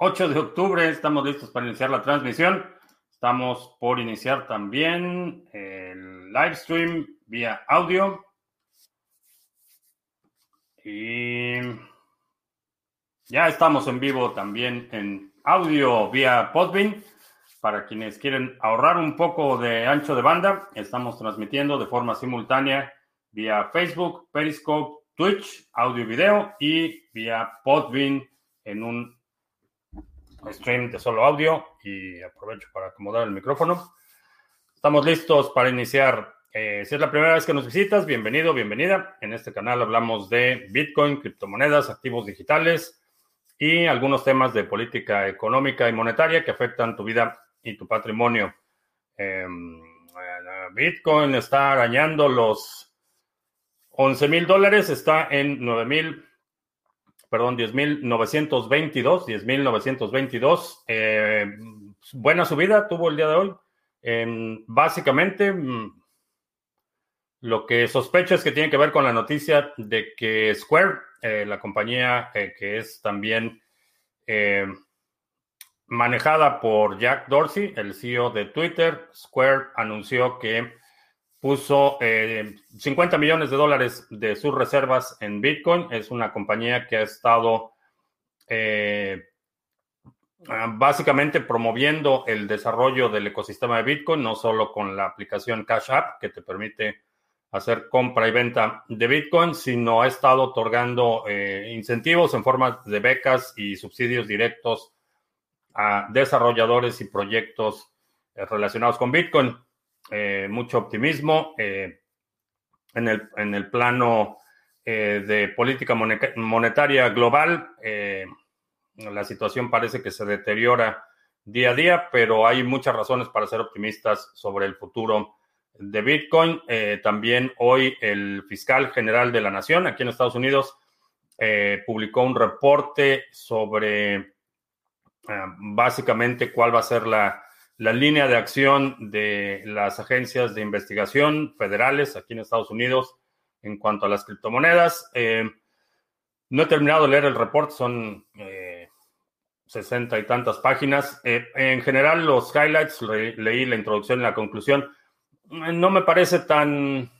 8 de octubre, estamos listos para iniciar la transmisión. Estamos por iniciar también el live stream vía audio. Y ya estamos en vivo también en audio vía Podbean. Para quienes quieren ahorrar un poco de ancho de banda, estamos transmitiendo de forma simultánea vía Facebook, Periscope, Twitch, audio y video y vía Podbean en un stream de solo audio y aprovecho para acomodar el micrófono. Estamos listos para iniciar. Eh, si es la primera vez que nos visitas, bienvenido, bienvenida. En este canal hablamos de Bitcoin, criptomonedas, activos digitales y algunos temas de política económica y monetaria que afectan tu vida y tu patrimonio. Em, eh, Bitcoin está arañando los 11 mil dólares, está en 9 mil perdón, 10.922, 10.922. Eh, buena subida tuvo el día de hoy. básicamente, mm, lo que sospecho es que tiene que ver con la noticia de que Square, eh, la compañía eh, que es también manejada por Jack Dorsey, el CEO de Twitter, Square anunció que puso 50 eh, millones de dólares de sus reservas en Bitcoin. Es una compañía que ha estado eh, básicamente promoviendo el desarrollo del ecosistema de Bitcoin, no solo con la aplicación Cash App, que te permite hacer compra y venta de Bitcoin, sino ha estado otorgando eh, incentivos en forma de becas y subsidios directos a desarrolladores y proyectos relacionados con Bitcoin. Eh, mucho optimismo eh, en, el, en, el, plano eh, de política monetaria global. la situación parece que se deteriora día a día, pero hay muchas razones para ser optimistas sobre el futuro de Bitcoin. también hoy el fiscal general de la Nación aquí en Estados Unidos publicó un reporte sobre básicamente cuál va a ser la la línea de acción de las agencias de investigación federales aquí en Estados Unidos en cuanto a las criptomonedas. Eh, no he terminado de leer el reporte, son eh, sesenta y tantas páginas. Eh, en general, los highlights, leí la introducción y la conclusión. No me parece tan...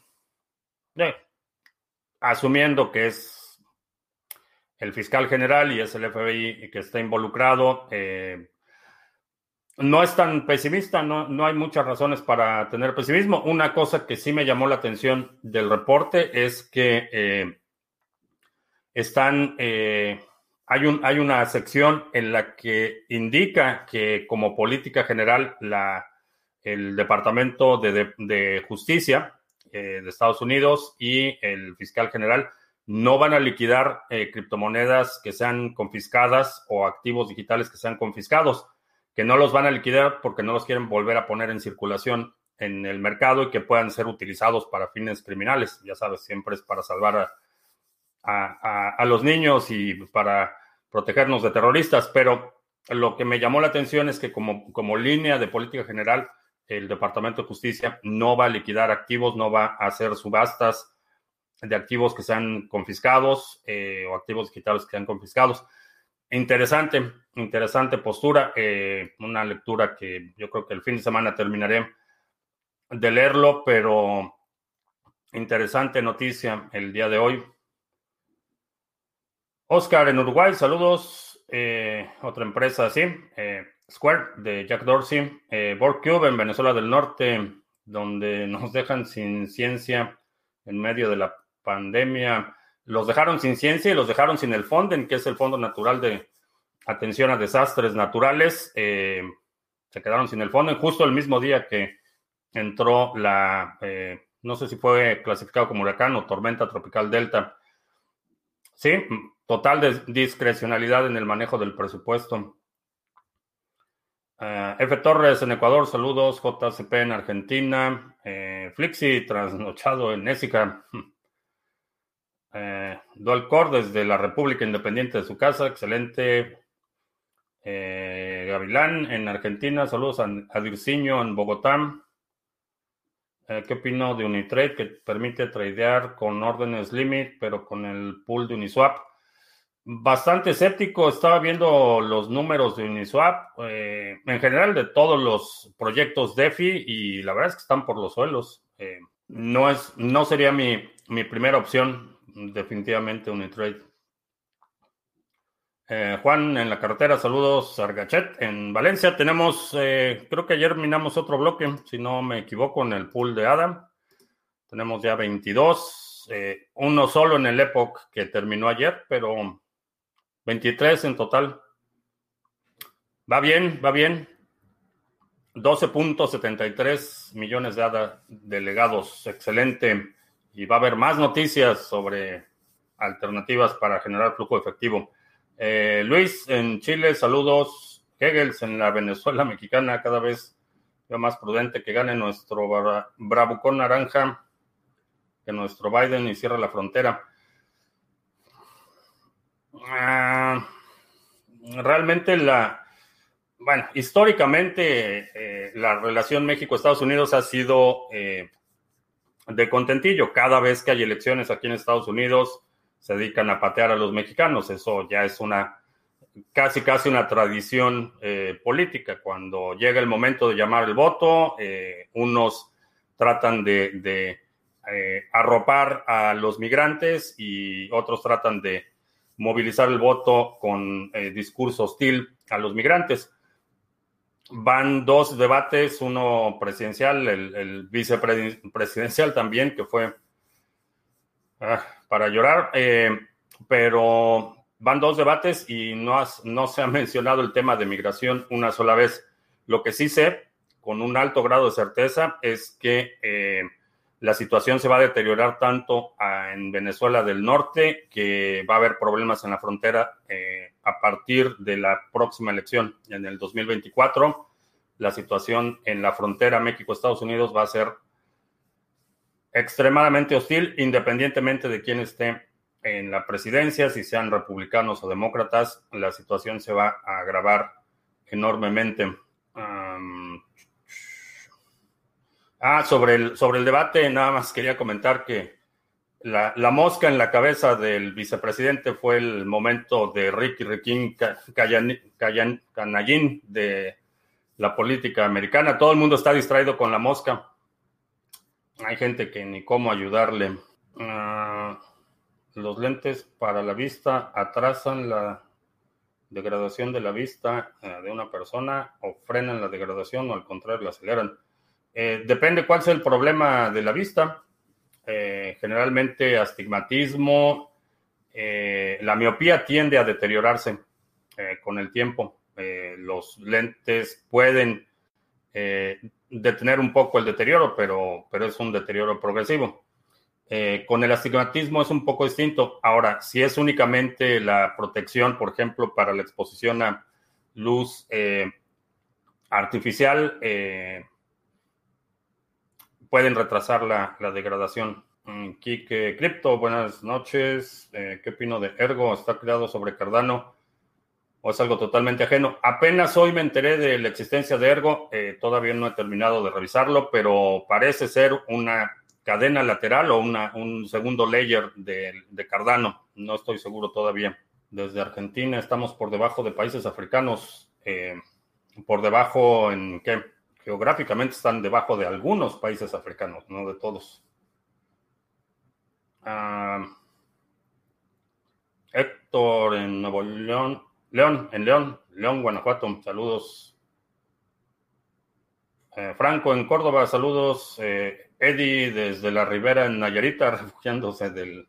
asumiendo que es el fiscal general y es el FBI que está involucrado, no es tan pesimista, no, no, hay muchas razones para tener pesimismo. Una cosa que sí me llamó la atención del reporte es que eh, están, eh, hay, un, hay una sección en la que indica que como política general la, el Departamento de, Justicia eh, de Estados Unidos y el fiscal general no van a liquidar criptomonedas que sean confiscadas o activos digitales que sean confiscados que no los van a liquidar porque no los quieren volver a poner en circulación en el mercado y que puedan ser utilizados para fines criminales. Ya sabes, siempre es para salvar a, los niños y para protegernos de terroristas, pero lo que me llamó la atención es que como, como línea de política general, el Departamento de Justicia no va a liquidar activos, no va a hacer subastas de activos que sean confiscados eh, o activos digitales que sean confiscados. Interesante, interesante postura, eh, una lectura que yo creo que el fin de semana terminaré de leerlo, pero interesante noticia el día de hoy. Oscar en Uruguay, saludos. Eh, otra empresa así, eh, Square de Jack Dorsey, eh, Cube en Venezuela del Norte, donde nos dejan sin ciencia en medio de la pandemia los dejaron sin ciencia y los dejaron sin el Fonden, que es el Fondo Natural de Atención a Desastres Naturales. Eh, se quedaron sin el Fonden justo el mismo día que entró la, eh, no sé si fue clasificado como huracán o tormenta tropical Delta. Sí, total discrecionalidad en el manejo del presupuesto. Eh, F. Torres en Ecuador, saludos. JCP en Argentina. Flixi trasnochado en Ésica. Eh, Dual Core desde la República Independiente de su casa, excelente. Eh, Gavilán en Argentina, saludos a, a en Bogotá. Eh, ¿Qué opino de Unitrade que permite tradear con órdenes limit, pero con el pool de Uniswap? Bastante escéptico, estaba viendo los números de Uniswap, en general de todos los proyectos DeFi y la verdad es que están por los suelos. No, es, no sería mi, mi primera opción, definitivamente Unitrade. Eh, Juan en la carretera, saludos Argachet. En Valencia tenemos, eh, creo que ayer minamos otro bloque, si no me equivoco, en el pool de Adam. Tenemos ya 22, eh, uno solo en el Epoch que terminó ayer, pero 23 en total. Va bien, va bien. 12.73 millones de ADA delegados, excelente. Y va a haber más noticias sobre alternativas para generar flujo efectivo. Eh, Luis, en Chile, saludos. Hegels en la Venezuela mexicana, cada vez más prudente que gane nuestro bravucón naranja que nuestro Biden y cierra la frontera. Ah, realmente la, bueno, históricamente eh, la relación México-Estados Unidos ha sido eh, de contentillo. Cada vez que hay elecciones aquí en Estados Unidos, se dedican a patear a los mexicanos. Eso ya es una casi casi una tradición eh, política. Cuando llega el momento de llamar el voto, eh, unos tratan de, eh, arropar a los migrantes y otros tratan de movilizar el voto con discurso hostil a los migrantes. Van dos debates, uno presidencial, el, vicepresidencial también, que fue ah, para llorar, eh, pero van dos debates y no, se ha mencionado el tema de migración una sola vez. Lo que sí sé, con un alto grado de certeza, es que eh, la situación se va a deteriorar tanto en Venezuela del Norte que va a haber problemas en la frontera eh, a partir de la próxima elección en el 2024. La situación en la frontera México-Estados Unidos va a ser extremadamente hostil, independientemente de quién esté en la presidencia, si sean republicanos o demócratas, la situación se va a agravar enormemente. Ah, sobre el, sobre el debate, nada más quería comentar que la, mosca en la cabeza del vicepresidente fue el momento de Ricky Riquín Canallín de la política americana. Todo el mundo está distraído con la mosca. Hay gente que ni cómo ayudarle. Ah, los lentes para la vista atrasan la degradación de la vista eh, de una persona o frenan la degradación o al contrario la aceleran. Eh, depende cuál sea el problema de la vista. Eh, generalmente astigmatismo, la miopía tiende a deteriorarse con el tiempo. los lentes pueden detener un poco el deterioro, pero, pero es un deterioro progresivo. Eh, con el astigmatismo es un poco distinto. Ahora, si es únicamente la protección, por ejemplo, para la exposición a luz eh, artificial, eh, pueden retrasar la, degradación. Mm, Kike Crypto, buenas noches. ¿Qué opino de Ergo? Está creado sobre Cardano o es algo totalmente ajeno. Apenas hoy me enteré de la existencia de Ergo, eh, todavía no he terminado de revisarlo, pero parece ser una cadena lateral o una, un segundo layer de, Cardano. No estoy seguro todavía. Desde Argentina estamos por debajo de países africanos. Eh, por debajo en qué? Geográficamente están debajo de algunos países africanos, no de todos. Ah, Héctor en Nuevo León, León, en León, León, Guanajuato, saludos. Eh, Franco en Córdoba, saludos. Eh, Eddie desde la Ribera en Nayarita, refugiándose de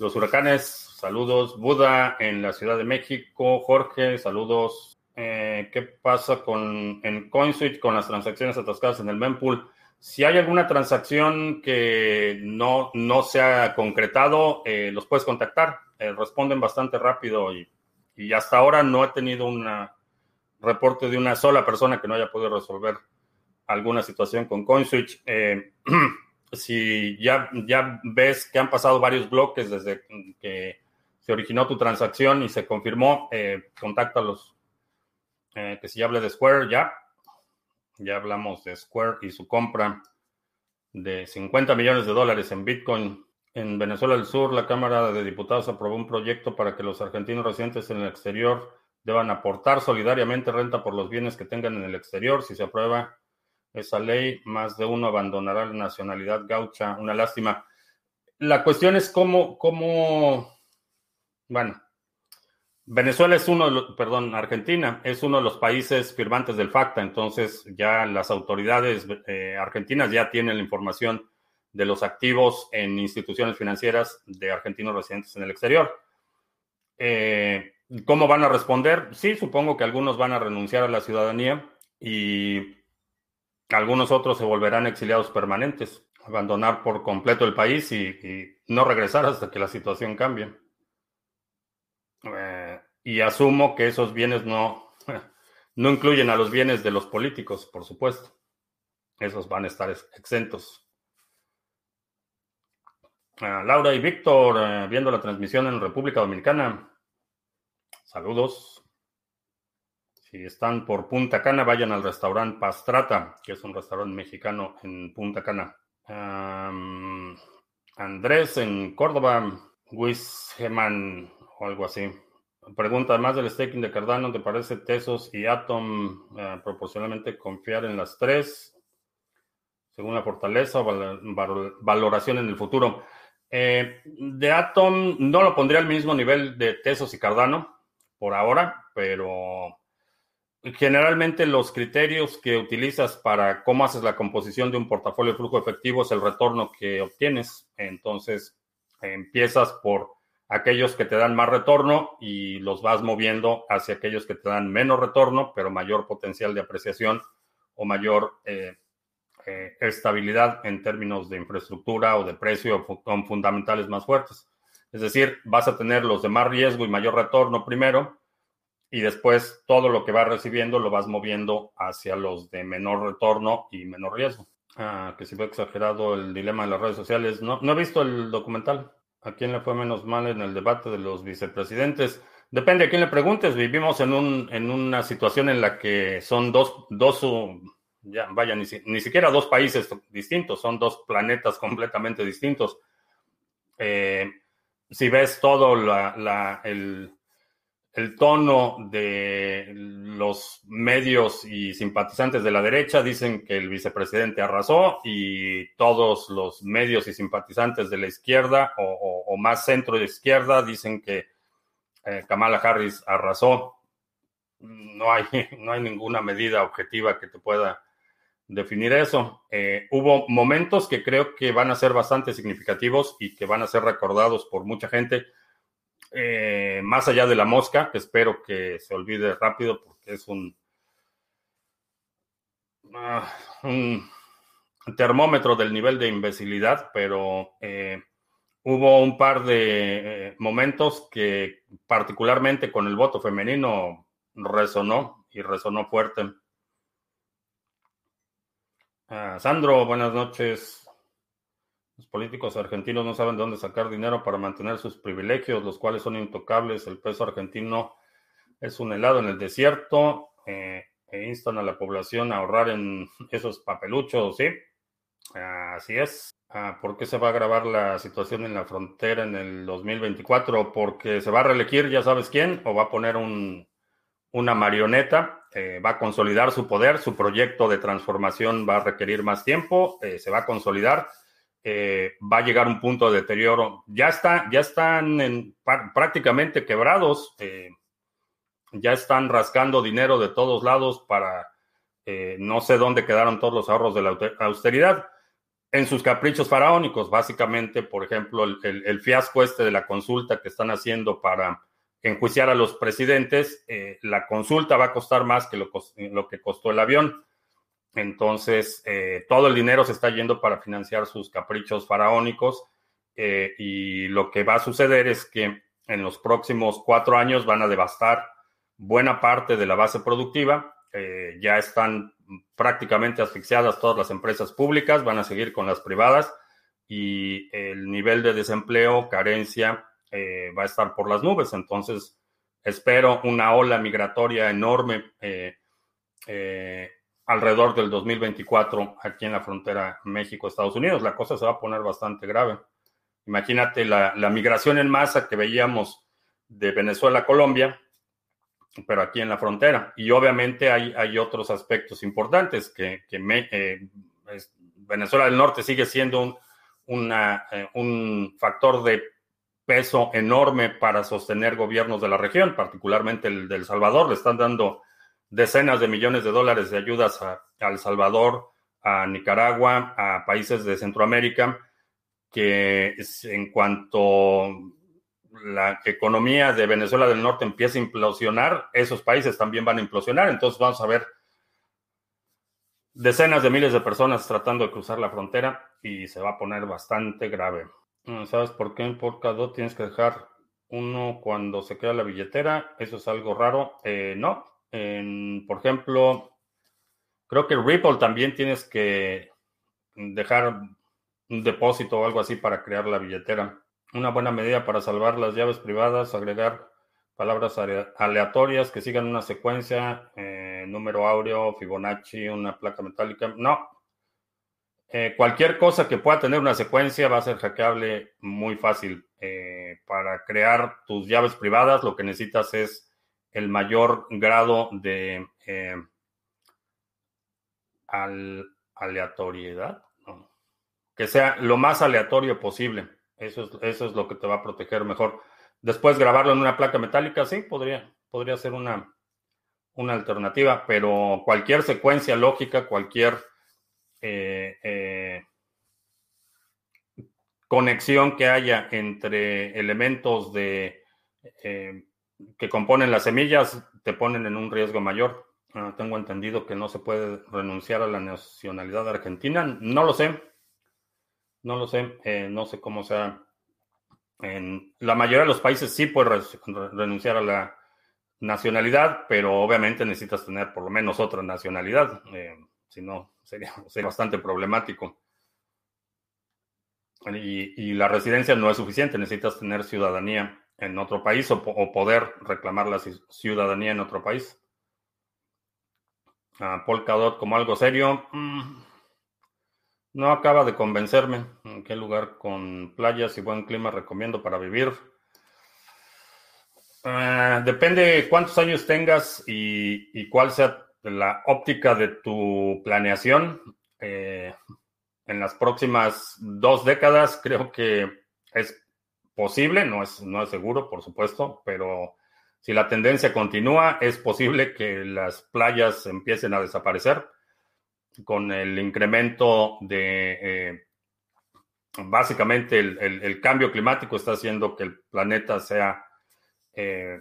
los huracanes, saludos. Buda en la Ciudad de México, Jorge, saludos. Eh, ¿Qué pasa con en CoinSwitch con las transacciones atascadas en el mempool? Si hay alguna transacción que no, no se ha concretado, los puedes contactar. responden bastante rápido y y hasta ahora no he tenido un reporte de una sola persona que no haya podido resolver alguna situación con CoinSwitch. Eh, si ya, ya ves que han pasado varios bloques desde que se originó tu transacción y se confirmó, eh, contáctalos. Eh, que si ya hablé de Square, ya. Ya hablamos de Square y su compra de 50 millones de dólares en Bitcoin. En Venezuela del Sur, la Cámara de Diputados aprobó un proyecto para que los argentinos residentes en el exterior deban aportar solidariamente renta por los bienes que tengan en el exterior. Si se aprueba esa ley, más de uno abandonará la nacionalidad gaucha. Una lástima. La cuestión es cómo, cómo, bueno, Venezuela es uno, de los, perdón, Argentina es uno de los países firmantes del FACTA, entonces ya las autoridades eh, argentinas ya tienen la información de los activos en instituciones financieras de argentinos residentes en el exterior. Eh, ¿Cómo van a responder? Sí, supongo que algunos van a renunciar a la ciudadanía y algunos otros se volverán exiliados permanentes, abandonar por completo el país y, y no regresar hasta que la situación cambie. Eh, y asumo que esos bienes no, no incluyen a los bienes de los políticos, por supuesto. Esos van a estar exentos. Uh, Laura y Víctor, uh, viendo la transmisión en República Dominicana. Saludos. Si están por Punta Cana, vayan al restaurante Pastrata, que es un restaurante mexicano en Punta Cana. Andrés en Córdoba, Wisgeman o algo así. Pregunta, además del staking de Cardano, ¿te parece Tesos y Atom uh, proporcionalmente confiar en las tres? Según la fortaleza o val val valoración en el futuro. Eh, de Atom no lo pondría al mismo nivel de Tesos y Cardano por ahora, pero generalmente los criterios que utilizas para cómo haces la composición de un portafolio de flujo efectivo es el retorno que obtienes. Entonces, empiezas por aquellos que te dan más retorno y los vas moviendo hacia aquellos que te dan menos retorno, pero mayor potencial de apreciación o mayor eh, eh, estabilidad en términos de infraestructura o de precio con fundamentales más fuertes. Es decir, vas a tener los de más riesgo y mayor retorno primero y después todo lo que vas recibiendo lo vas moviendo hacia los de menor retorno y menor riesgo. Ah, que si fue exagerado el dilema de las redes sociales. No, no he visto el documental. ¿A quién le fue menos mal en el debate de los vicepresidentes? Depende a quién le preguntes. Vivimos en, un, en una situación en la que son dos, dos ya vaya, ni, ni, siquiera dos países distintos, son dos planetas completamente distintos. Eh, si ves todo la, la, el, el, tono de los medios y simpatizantes de la derecha, dicen que el vicepresidente arrasó y todos los medios y simpatizantes de la izquierda o, más centro de izquierda dicen que eh, Kamala Harris arrasó. No hay, no hay ninguna medida objetiva que te pueda definir eso. Eh, hubo momentos que creo que van a ser bastante significativos y que van a ser recordados por mucha gente, eh, más allá de la mosca, que espero que se olvide rápido porque es un, un termómetro del nivel de imbecilidad, pero eh, hubo un par de eh, momentos que particularmente con el voto femenino resonó y resonó fuerte. Uh, Sandro, buenas noches. Los políticos argentinos no saben de dónde sacar dinero para mantener sus privilegios, los cuales son intocables. El peso argentino es un helado en el desierto eh, e instan a la población a ahorrar en esos papeluchos, ¿sí? Así es. Uh, ¿Por qué se va a agravar la situación en la frontera en el 2024? ¿Porque se va a reelegir ya sabes quién? ¿O va a poner un, una marioneta? eh, va a consolidar su poder, su proyecto de transformación va a requerir más tiempo, eh, se va a consolidar, eh, va a llegar un punto de deterioro. Ya, está, ya están en, prácticamente quebrados, eh, ya están rascando dinero de todos lados para no sé dónde quedaron todos los ahorros de la austeridad. En sus caprichos faraónicos, básicamente, por ejemplo, el fiasco este de la consulta que están haciendo para enjuiciar a los presidentes, eh, la consulta va a costar más que lo, lo que costó el avión. Entonces, eh, todo el dinero se está yendo para financiar sus caprichos faraónicos eh, y lo que va a suceder es que en los próximos cuatro años van a devastar buena parte de la base productiva. Eh, ya están prácticamente asfixiadas todas las empresas públicas, van a seguir con las privadas y el nivel de desempleo, carencia eh, va a estar por las nubes. Entonces, espero una ola migratoria enorme alrededor del 2024 aquí en la frontera México-Estados Unidos. La cosa se va a poner bastante grave. Imagínate la, migración en masa que veíamos de Venezuela a Colombia, pero aquí en la frontera. Y obviamente hay, hay otros aspectos importantes que, eh, Venezuela del Norte sigue siendo un, eh, un factor de peso enorme para sostener gobiernos de la región, particularmente el del Salvador. Le están dando decenas de millones de dólares de ayudas a, El Salvador, a Nicaragua, a países de Centroamérica, que en cuanto la economía de Venezuela del Norte empiece a implosionar, esos países también van a implosionar. Entonces vamos a ver decenas de miles de personas tratando de cruzar la frontera y se va a poner bastante grave. ¿Sabes por qué en Polkadot tienes que dejar uno cuando se crea la billetera? Eso es algo raro. Eh, no. Por ejemplo, creo que Ripple también tienes que dejar un depósito o algo así para crear la billetera. Una buena medida para salvar las llaves privadas, agregar palabras aleatorias que sigan una secuencia, eh, número áureo, Fibonacci, una placa metálica. No, eh, cualquier cosa que pueda tener una secuencia va a ser hackeable muy fácil. Eh, para crear tus llaves privadas, lo que necesitas es el mayor grado de eh, aleatoriedad. Que sea lo más aleatorio posible. Eso es, eso es lo que te va a proteger mejor. Después grabarlo en una placa metálica, sí, podría, podría ser una, una alternativa, pero cualquier secuencia lógica, cualquier eh, eh, conexión que haya entre elementos de, que componen las semillas te ponen en un riesgo mayor. Ah, tengo entendido que no se puede renunciar a la nacionalidad argentina. No lo sé. No lo sé. no sé cómo sea. En la mayoría de los países sí puedes renunciar a la nacionalidad, pero obviamente necesitas tener por lo menos otra nacionalidad. si no, sería, bastante problemático. Y, la residencia no es suficiente, necesitas tener ciudadanía en otro país o, poder reclamar la ciudadanía en otro país. Uh, Polkadot como algo serio, mm, no acaba de convencerme. ¿En qué lugar con playas y buen clima recomiendo para vivir? Uh, depende cuántos años tengas y, y cuál sea la óptica de tu planeación eh, en las próximas dos décadas, creo que es posible, no es, no es seguro, por supuesto, pero si la tendencia continúa, es posible que las playas empiecen a desaparecer con el incremento de... Eh, básicamente el, cambio climático está haciendo que el planeta sea eh,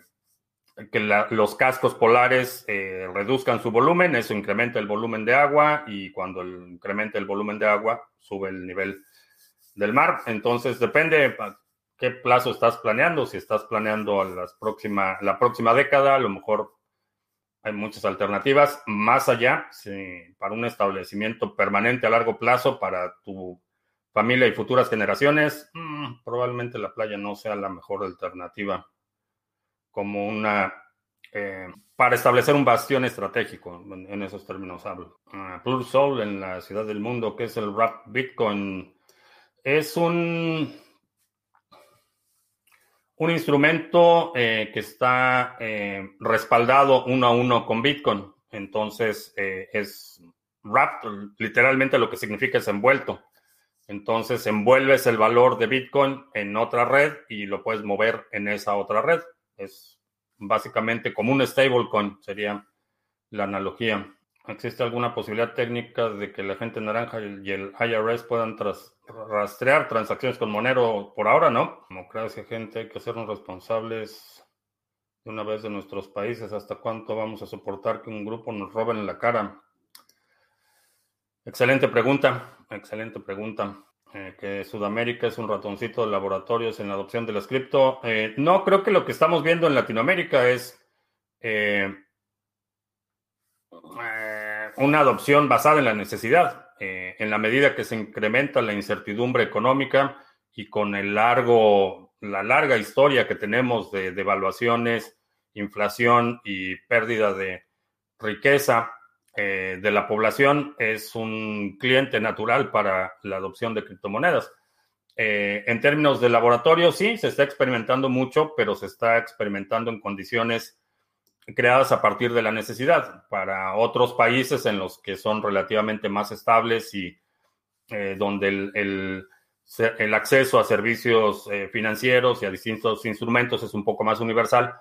que los cascos polares eh, reduzcan su volumen, eso incrementa el volumen de agua y cuando incrementa el volumen de agua sube el nivel del mar. Entonces depende qué plazo estás planeando. Si estás planeando las próxima, la próxima década, a lo mejor hay muchas alternativas. Más allá, para un establecimiento permanente a largo plazo para tu familia y futuras generaciones, mm, probablemente la playa no sea la mejor alternativa como una, eh, para establecer un bastión estratégico, en, esos términos hablo. Uh, Soul en la ciudad del mundo, que es el Rap Bitcoin, es un, un instrumento eh, que está eh, respaldado uno a uno con Bitcoin. Entonces, es Wrap, literalmente lo que significa es envuelto. Entonces, envuelves el valor de Bitcoin en otra red y lo puedes mover en esa otra red. Es básicamente como un stablecoin, sería la analogía. ¿Existe alguna posibilidad técnica de que la gente naranja y el IRS puedan rastrear transacciones con Monero? Por ahora no. Democracia, gente, hay que hacernos responsables de una vez de nuestros países. ¿Hasta cuánto vamos a soportar que un grupo nos robe en la cara? Excelente pregunta, excelente pregunta. Eh, que Sudamérica es un ratoncito de laboratorios en la adopción de la cripto. Eh, no, creo que lo que estamos viendo en Latinoamérica es eh, una adopción basada en la necesidad. en la medida que se incrementa la incertidumbre económica y con el largo, la larga historia que tenemos de devaluaciones, inflación y pérdida de riqueza, eh, de la población es un cliente natural para la adopción de criptomonedas. Eh, en términos de laboratorio, sí, se está experimentando mucho, pero se está experimentando en condiciones creadas a partir de la necesidad. Para otros países en los que son relativamente más estables y eh, donde el, el, acceso a servicios eh, financieros y a distintos instrumentos es un poco más universal,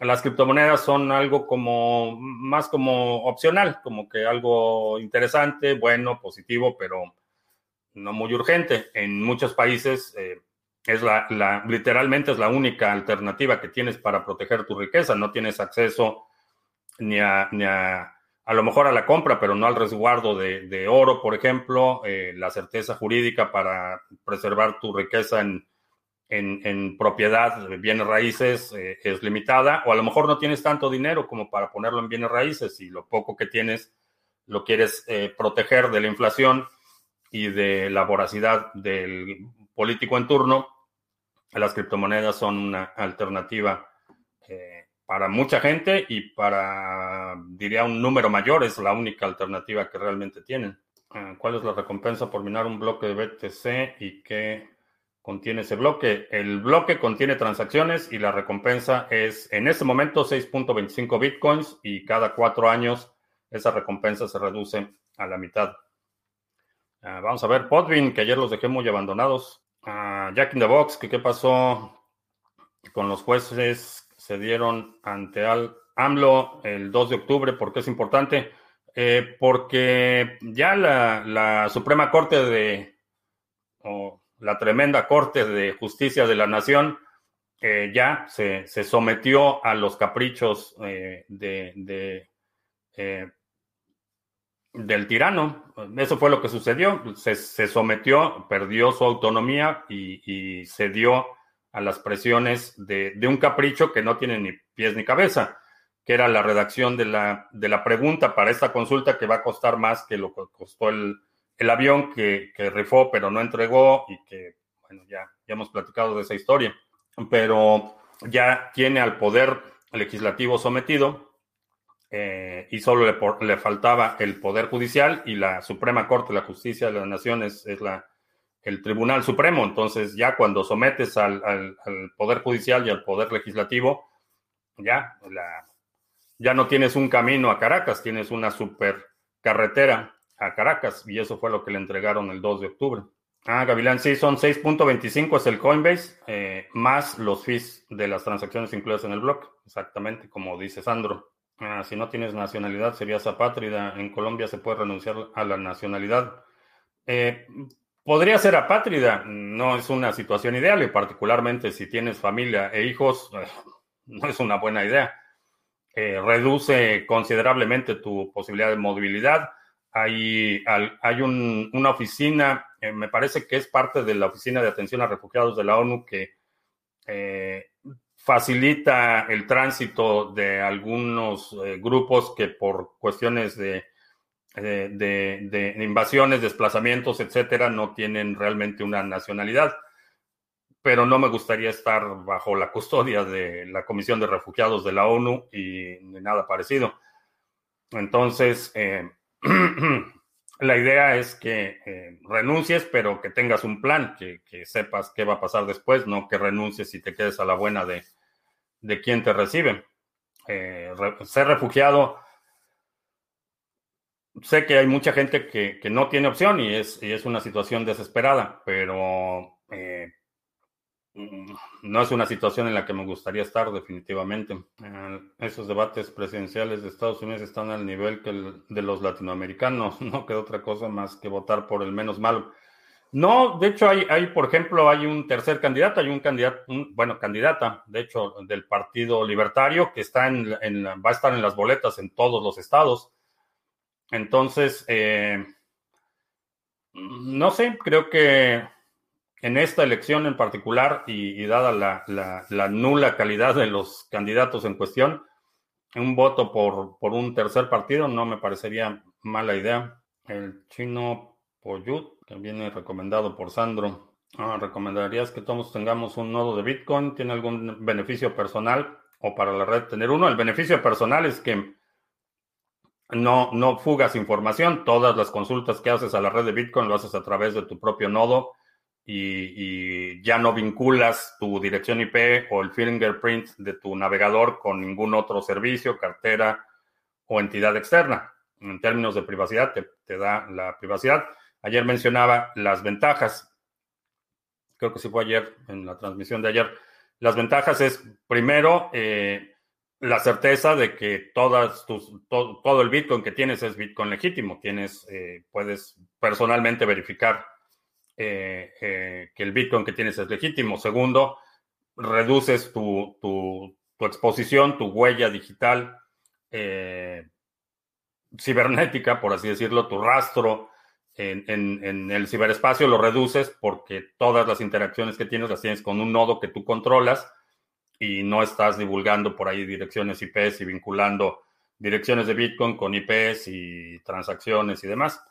las criptomonedas son algo como más como opcional, como que algo interesante, bueno, positivo, pero no muy urgente. En muchos países eh, es la, literalmente es la única alternativa que tienes para proteger tu riqueza. No tienes acceso ni a, ni a, a lo mejor a la compra, pero no al resguardo de, oro, por ejemplo, eh, la certeza jurídica para preservar tu riqueza en, en, propiedad de bienes raíces eh, es limitada, o a lo mejor no tienes tanto dinero como para ponerlo en bienes raíces y lo poco que tienes lo quieres proteger de la inflación y de la voracidad del político en turno, las criptomonedas son una alternativa eh, para mucha gente y para, diría, un número mayor es la única alternativa que realmente tienen. Ah, ¿Cuál es la recompensa por minar un bloque de BTC y qué contiene ese bloque? El bloque contiene transacciones y la recompensa es en este momento 6.25 bitcoins y cada cuatro años esa recompensa se reduce a la mitad. Ah, vamos a ver, Podvin, que ayer los dejé muy abandonados. Uh, Jack in the Box, que qué pasó con los jueces, se dieron ante Al AMLO el 2 de octubre, ¿por qué es importante? Eh, porque ya la, Suprema Corte de, o la tremenda Corte de Justicia de la Nación, eh, ya se, sometió a los caprichos eh, de del tirano. Eso fue lo que sucedió. Se, sometió, perdió su autonomía y, cedió a las presiones de, un capricho que no tiene ni pies ni cabeza, que era la redacción de la, de la pregunta para esta consulta que va a costar más que lo que costó el, avión que, que, rifó pero no entregó y que, bueno, ya, ya hemos platicado de esa historia. Pero ya tiene al poder legislativo sometido eh, y solo le, faltaba el Poder Judicial y la Suprema Corte de la Justicia de las Naciones es la, el Tribunal Supremo. Entonces, ya cuando sometes al, Poder Judicial y al Poder Legislativo, ya, ya no tienes un camino a Caracas, tienes una super carretera a Caracas y eso fue lo que le entregaron el 2 de octubre. Ah, Gavilán, sí, son 6.25 es el Coinbase, eh, más los fees de las transacciones incluidas en el bloque, exactamente como dice Sandro. Ah, si no tienes nacionalidad, serías apátrida. En Colombia se puede renunciar a la nacionalidad. Eh, podría ser apátrida, no es una situación ideal y particularmente si tienes familia e hijos, eh, no es una buena idea. Eh, reduce considerablemente tu posibilidad de movilidad. Hay, hay una oficina, me parece que es parte de la Oficina de Atención a Refugiados de la ONU que facilita el tránsito de algunos eh, grupos que por cuestiones de, de, invasiones, desplazamientos, etcétera, no tienen realmente una nacionalidad. Pero no me gustaría estar bajo la custodia de la Comisión de Refugiados de la ONU y nada parecido. Entonces, eh, la idea es que eh, renuncies, pero que tengas un plan, que, sepas qué va a pasar después, no que renuncies y te quedes a la buena de, de quien te recibe. Eh, ser refugiado, sé que hay mucha gente que, no tiene opción y es, y es, una situación desesperada, pero eh, no es una situación en la que me gustaría estar definitivamente. esos debates presidenciales de Estados Unidos están al nivel que de los latinoamericanos. No queda otra cosa más que votar por el menos malo. No, de hecho hay, hay, por ejemplo, hay un tercer candidato, hay un candidato, bueno, candidata, de hecho, del Partido Libertario que está en, va a estar en las boletas en todos los estados. Entonces, eh, no sé, creo que en esta elección en particular y, dada la, nula calidad de los candidatos en cuestión, un voto por, por un tercer partido no me parecería mala idea. El chino Poyut, que viene recomendado por Sandro. Ah, ¿Recomendarías que todos tengamos un nodo de Bitcoin? ¿Tiene algún beneficio personal o para la red tener uno? El beneficio personal es que no, no fugas información. Todas las consultas que haces a la red de Bitcoin lo haces a través de tu propio nodo y, ya no vinculas tu dirección IP o el fingerprint de tu navegador con ningún otro servicio, cartera o entidad externa. En términos de privacidad, te, da la privacidad. Ayer mencionaba las ventajas. Creo que sí fue ayer, en la transmisión de ayer. Las ventajas es, primero, eh, la certeza de que todas tus, todo el Bitcoin que tienes es Bitcoin legítimo. Tienes, eh, puedes personalmente verificar eh, que el Bitcoin que tienes es legítimo. Segundo, reduces tu, tu, exposición, tu huella digital cibernética, por así decirlo, tu rastro en, el ciberespacio lo reduces porque todas las interacciones que tienes las tienes con un nodo que tú controlas y no estás divulgando por ahí direcciones IPs y vinculando direcciones de Bitcoin con IPs y transacciones y demás.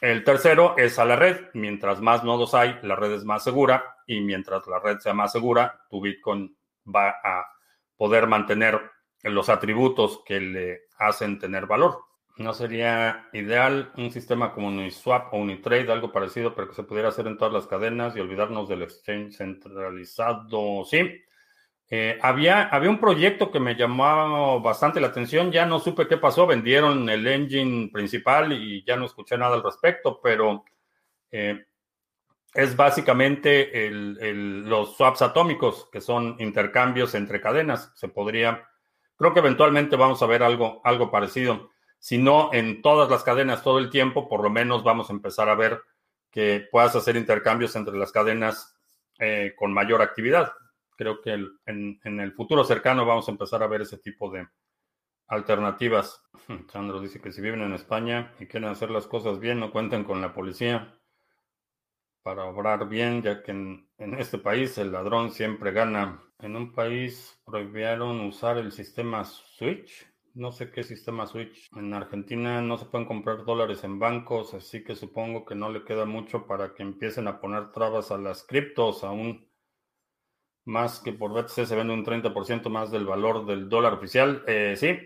El tercero es a la red. Mientras más nodos hay, la red es más segura y mientras la red sea más segura, tu Bitcoin va a poder mantener los atributos que le hacen tener valor. ¿No sería ideal un sistema como Uniswap o Unitrade, algo parecido, pero que se pudiera hacer en todas las cadenas y olvidarnos del exchange centralizado? Sí, eh, había, había un proyecto que me llamó bastante la atención, ya no supe qué pasó, vendieron el engine principal y ya no escuché nada al respecto, pero eh, es básicamente los swaps atómicos, que son intercambios entre cadenas. Se podría, creo que eventualmente vamos a ver algo, algo parecido. Si no en todas las cadenas todo el tiempo, por lo menos vamos a empezar a ver que puedas hacer intercambios entre las cadenas eh, con mayor actividad creo que en, el futuro cercano vamos a empezar a ver ese tipo de alternativas. Sandro dice que si viven en España y quieren hacer las cosas bien, no cuenten con la policía para obrar bien, ya que en, este país el ladrón siempre gana. En un país prohibieron usar el sistema Switch. No sé qué sistema Switch. En Argentina no se pueden comprar dólares en bancos, así que supongo que no le queda mucho para que empiecen a poner trabas a las criptos aún más que por BTC se vende un 30% más del valor del dólar oficial. Eh, sí,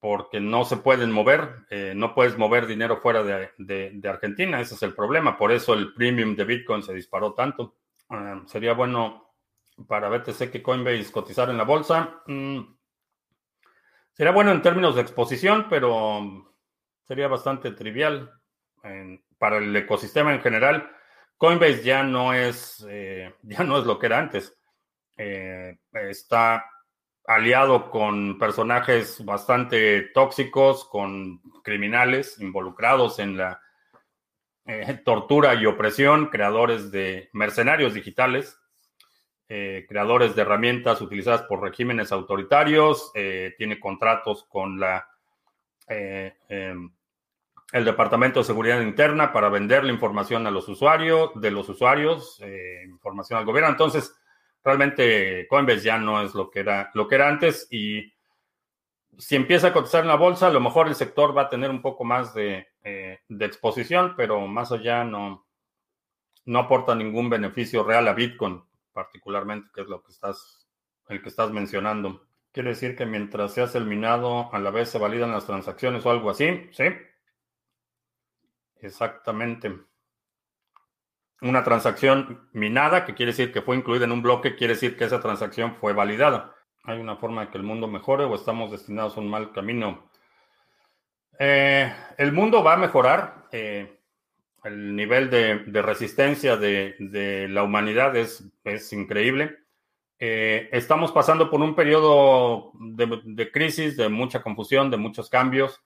porque no se pueden mover, eh, no puedes mover dinero fuera de, Argentina, ese es el problema, por eso el premium de Bitcoin se disparó tanto. Ah, sería bueno para BTC que Coinbase cotizar en la bolsa. Mm, sería bueno en términos de exposición, pero sería bastante trivial para el ecosistema en general. Coinbase ya no es, eh, ya no es lo que era antes. Eh, está aliado con personajes bastante tóxicos, con criminales involucrados en la eh, tortura y opresión, creadores de mercenarios digitales, eh, creadores de herramientas utilizadas por regímenes autoritarios, tiene contratos con la em, el Departamento de Seguridad Interna para vender la información a los usuarios, de los usuarios, información al gobierno. Entonces, realmente Coinbase ya no es lo que era, lo que era antes y si empieza a cotizar en la bolsa, a lo mejor el sector va a tener un poco más de, eh, exposición, pero más allá no, no aporta ningún beneficio real a Bitcoin, particularmente, que es lo que estás, el que estás mencionando. Quiere decir que mientras se hace el minado, a la vez se validan las transacciones o algo así, ¿sí? Exactamente una transacción minada, que quiere decir que fue incluida en un bloque, quiere decir que esa transacción fue validada. ¿Hay una forma de que el mundo mejore o estamos destinados a un mal camino? Eh, el mundo va a mejorar. Eh, el nivel de, resistencia de, la humanidad es, increíble. Eh, estamos pasando por un periodo de, crisis, de mucha confusión, de muchos cambios,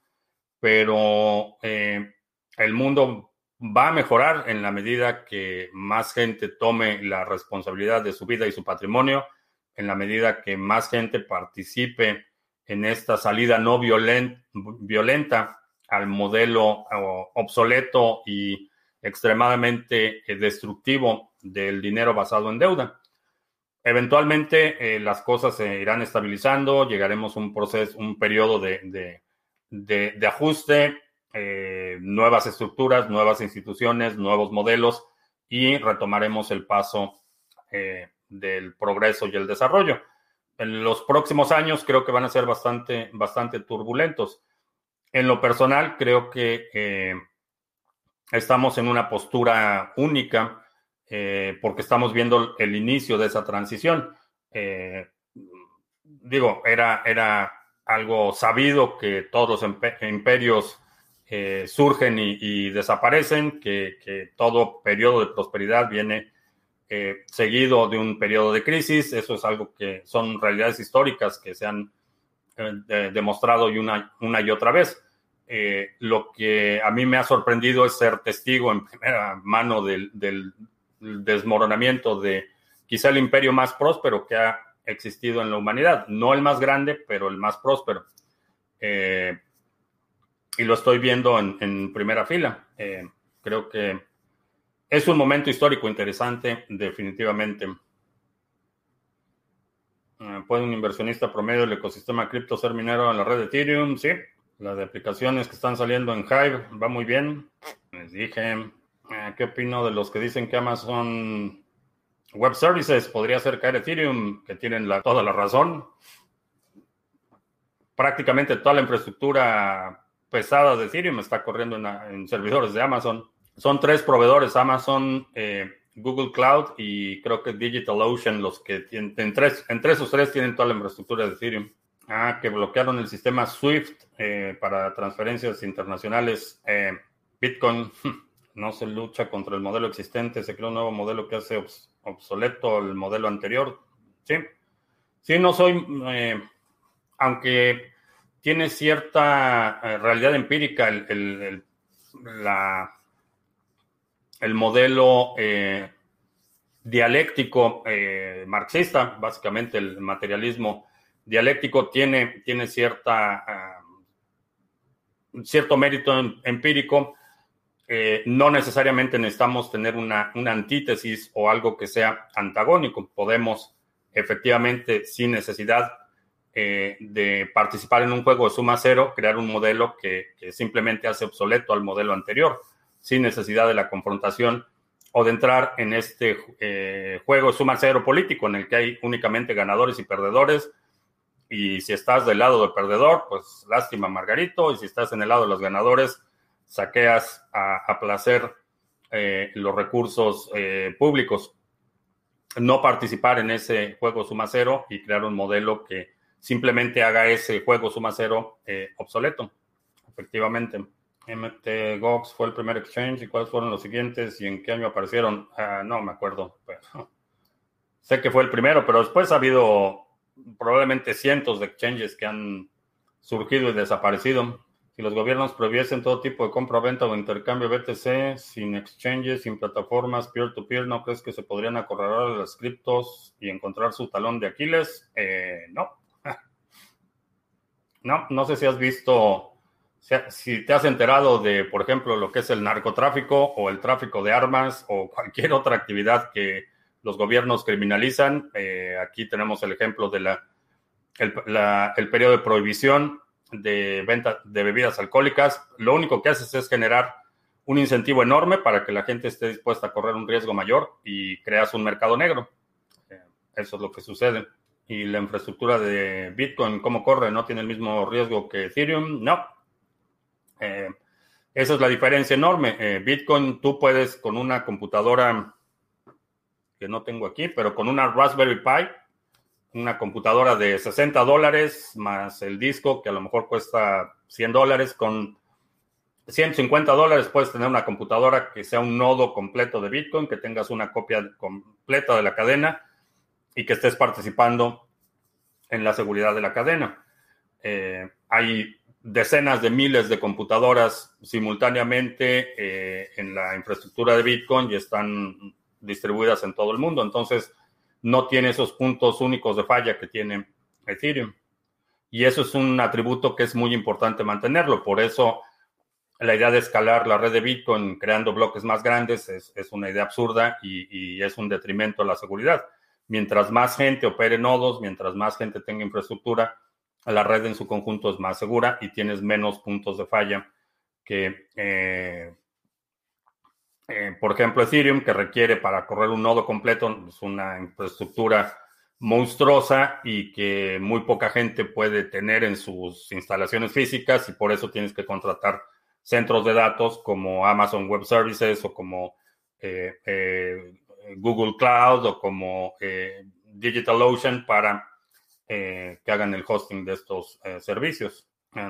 pero el mundo va a mejorar en la medida que más gente tome la responsabilidad de su vida y su patrimonio, en la medida que más gente participe en esta salida no violenta al modelo obsoleto y extremadamente eh, destructivo del dinero basado en deuda. Eventualmente eh, las cosas se irán estabilizando, llegaremos a un proceso, un periodo de, de ajuste eh, nuevas estructuras, nuevas instituciones, nuevos modelos y retomaremos el paso del progreso y el desarrollo. En los próximos años creo que van a ser bastante, bastante turbulentos. En lo personal, creo que estamos en una postura única porque estamos viendo el inicio de esa transición. digo, era, era algo sabido que todos los imperios surgen y, desaparecen, que, todo periodo de prosperidad viene eh, seguido de un periodo de crisis. Eso es algo que son realidades históricas que se han eh, demostrado una y otra vez. Eh, lo que a mí me ha sorprendido es ser testigo en primera mano del, desmoronamiento de quizá el imperio más próspero que ha existido en la humanidad. No el más grande, pero el más próspero. y lo estoy viendo en, primera fila. creo que es un momento histórico interesante, definitivamente. ¿Puede un inversionista promedio del ecosistema cripto ser minero en la red de Ethereum? Sí. Las aplicaciones que están saliendo en Hive va muy bien. Les dije, ah, ¿qué opino de los que dicen que Amazon Web Services podría hacer caer Ethereum? Que tienen toda la razón. Prácticamente toda la infraestructura pesada de Ethereum está corriendo en servidores de Amazon. Son tres proveedores, Amazon, eh, Google Cloud y creo que DigitalOcean, los que tienen, entre, entre esos tres tienen toda la infraestructura de Ethereum. Ah, que bloquearon el sistema SWIFT eh, para transferencias internacionales. Eh, Bitcoin no se lucha contra el modelo existente, se crea un nuevo modelo que hace obsoleto el modelo anterior. Sí, sí, no soy, aunque tiene cierta realidad empírica el, la el modelo eh, dialéctico eh, marxista, básicamente el materialismo dialéctico tiene, tiene cierta, ah, cierto mérito em, empírico. Eh, no necesariamente necesitamos tener una, una, antítesis o algo que sea antagónico. Podemos efectivamente, sin necesidad de participar en un juego de suma cero, crear un modelo que simplemente hace obsoleto al modelo anterior sin necesidad de la confrontación o de entrar en este eh, juego suma cero político en el que hay únicamente ganadores y perdedores. Y si estás del lado del perdedor, pues lástima, Margarito. Y si estás en el lado de los ganadores, saqueas a, placer eh, los recursos eh, públicos. No participar en ese juego suma cero y crear un modelo que simplemente haga ese juego suma cero obsoleto, efectivamente. MTGOX fue el primer exchange y cuáles fueron los siguientes y en qué año aparecieron. Ah, no me acuerdo. sé que fue el primero, pero después ha habido probablemente cientos de exchanges que han surgido y desaparecido. Si los gobiernos prohibiesen todo tipo de compra-venta o intercambio BTC sin exchanges, sin plataformas peer-to-peer, ¿no crees que se podrían acorralar las criptos y encontrar su talón de Aquiles? Eh, no. No, no sé si has visto si te has enterado de, por ejemplo, lo que es el narcotráfico o el tráfico de armas o cualquier otra actividad que los gobiernos criminalizan, eh, aquí tenemos el ejemplo de la el, periodo de prohibición de venta de bebidas alcohólicas. Lo único que haces es generar un incentivo enorme para que la gente esté dispuesta a correr un riesgo mayor y creas un mercado negro. Eh, eso es lo que sucede. Y la infraestructura de Bitcoin, ¿cómo corre? ¿No tiene el mismo riesgo que Ethereum? No, eh, esa es la diferencia enorme. Bitcoin, tú puedes con una computadora que no tengo aquí, pero con una Raspberry Pi, una computadora de 60 dólares más el disco que a lo mejor cuesta 100 dólares, con 150 dólares puedes tener una computadora que sea un nodo completo de Bitcoin, que tengas una copia completa de la cadena y que estés participando en la seguridad de la cadena. Eh, hay decenas de miles de computadoras simultáneamente eh, en la infraestructura de Bitcoin y están distribuidas en todo el mundo. Entonces, no tiene esos puntos únicos de falla que tiene Ethereum. Y eso es un atributo que es muy importante mantenerlo. Por eso, la idea de escalar la red de Bitcoin creando bloques más grandes es, una idea absurda y, es un detrimento a la seguridad. Mientras más gente opere nodos, mientras más gente tenga infraestructura, la red en su conjunto es más segura y tienes menos puntos de falla que, eh, eh, por ejemplo, Ethereum, que requiere para correr un nodo completo, es una infraestructura monstruosa y que muy poca gente puede tener en sus instalaciones físicas y por eso tienes que contratar centros de datos como Amazon Web Services o como eh, Google Cloud o como DigitalOcean para que hagan el hosting de estos servicios.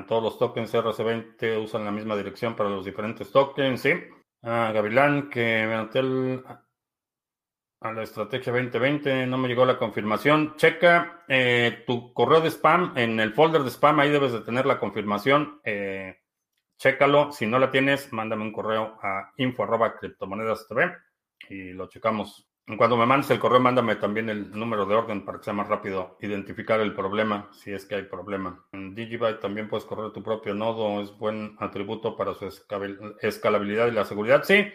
todos los tokens RC20 usan la misma dirección para los diferentes tokens, sí. Ah, Gavilán, que el a la estrategia 2020 no me llegó la confirmación. Checa eh, tu correo de spam. En el folder de spam ahí debes de tener la confirmación. Eh, chécalo. Si no la tienes, mándame un correo a info arroba criptomonedas TV y lo checamos. Cuando me mandes el correo, mándame también el número de orden para que sea más rápido identificar el problema, si es que hay problema. En Digibyte también puedes correr tu propio nodo, es buen atributo para su escalabilidad y la seguridad. Sí,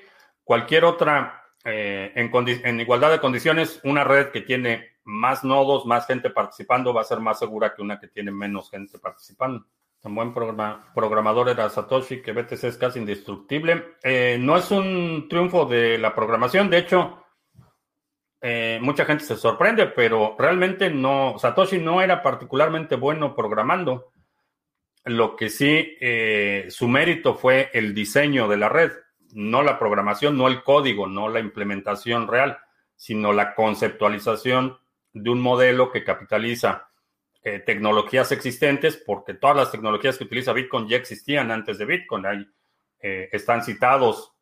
cualquier otra eh, en, igualdad de condiciones, una red que tiene más nodos, más gente participando, va a ser más segura que una que tiene menos gente participando. Un buen programador era Satoshi, que BTC es casi indestructible. Eh, no es un triunfo de la programación, de hecho, eh, mucha gente se sorprende, pero realmente no, Satoshi no era particularmente bueno programando. Lo que sí, su mérito fue el diseño de la red no la programación, no el código, no la implementación real, sino la conceptualización de un modelo que capitaliza eh, tecnologías existentes, porque todas las tecnologías que utiliza Bitcoin ya existían antes de Bitcoin. Ahí, eh, están citados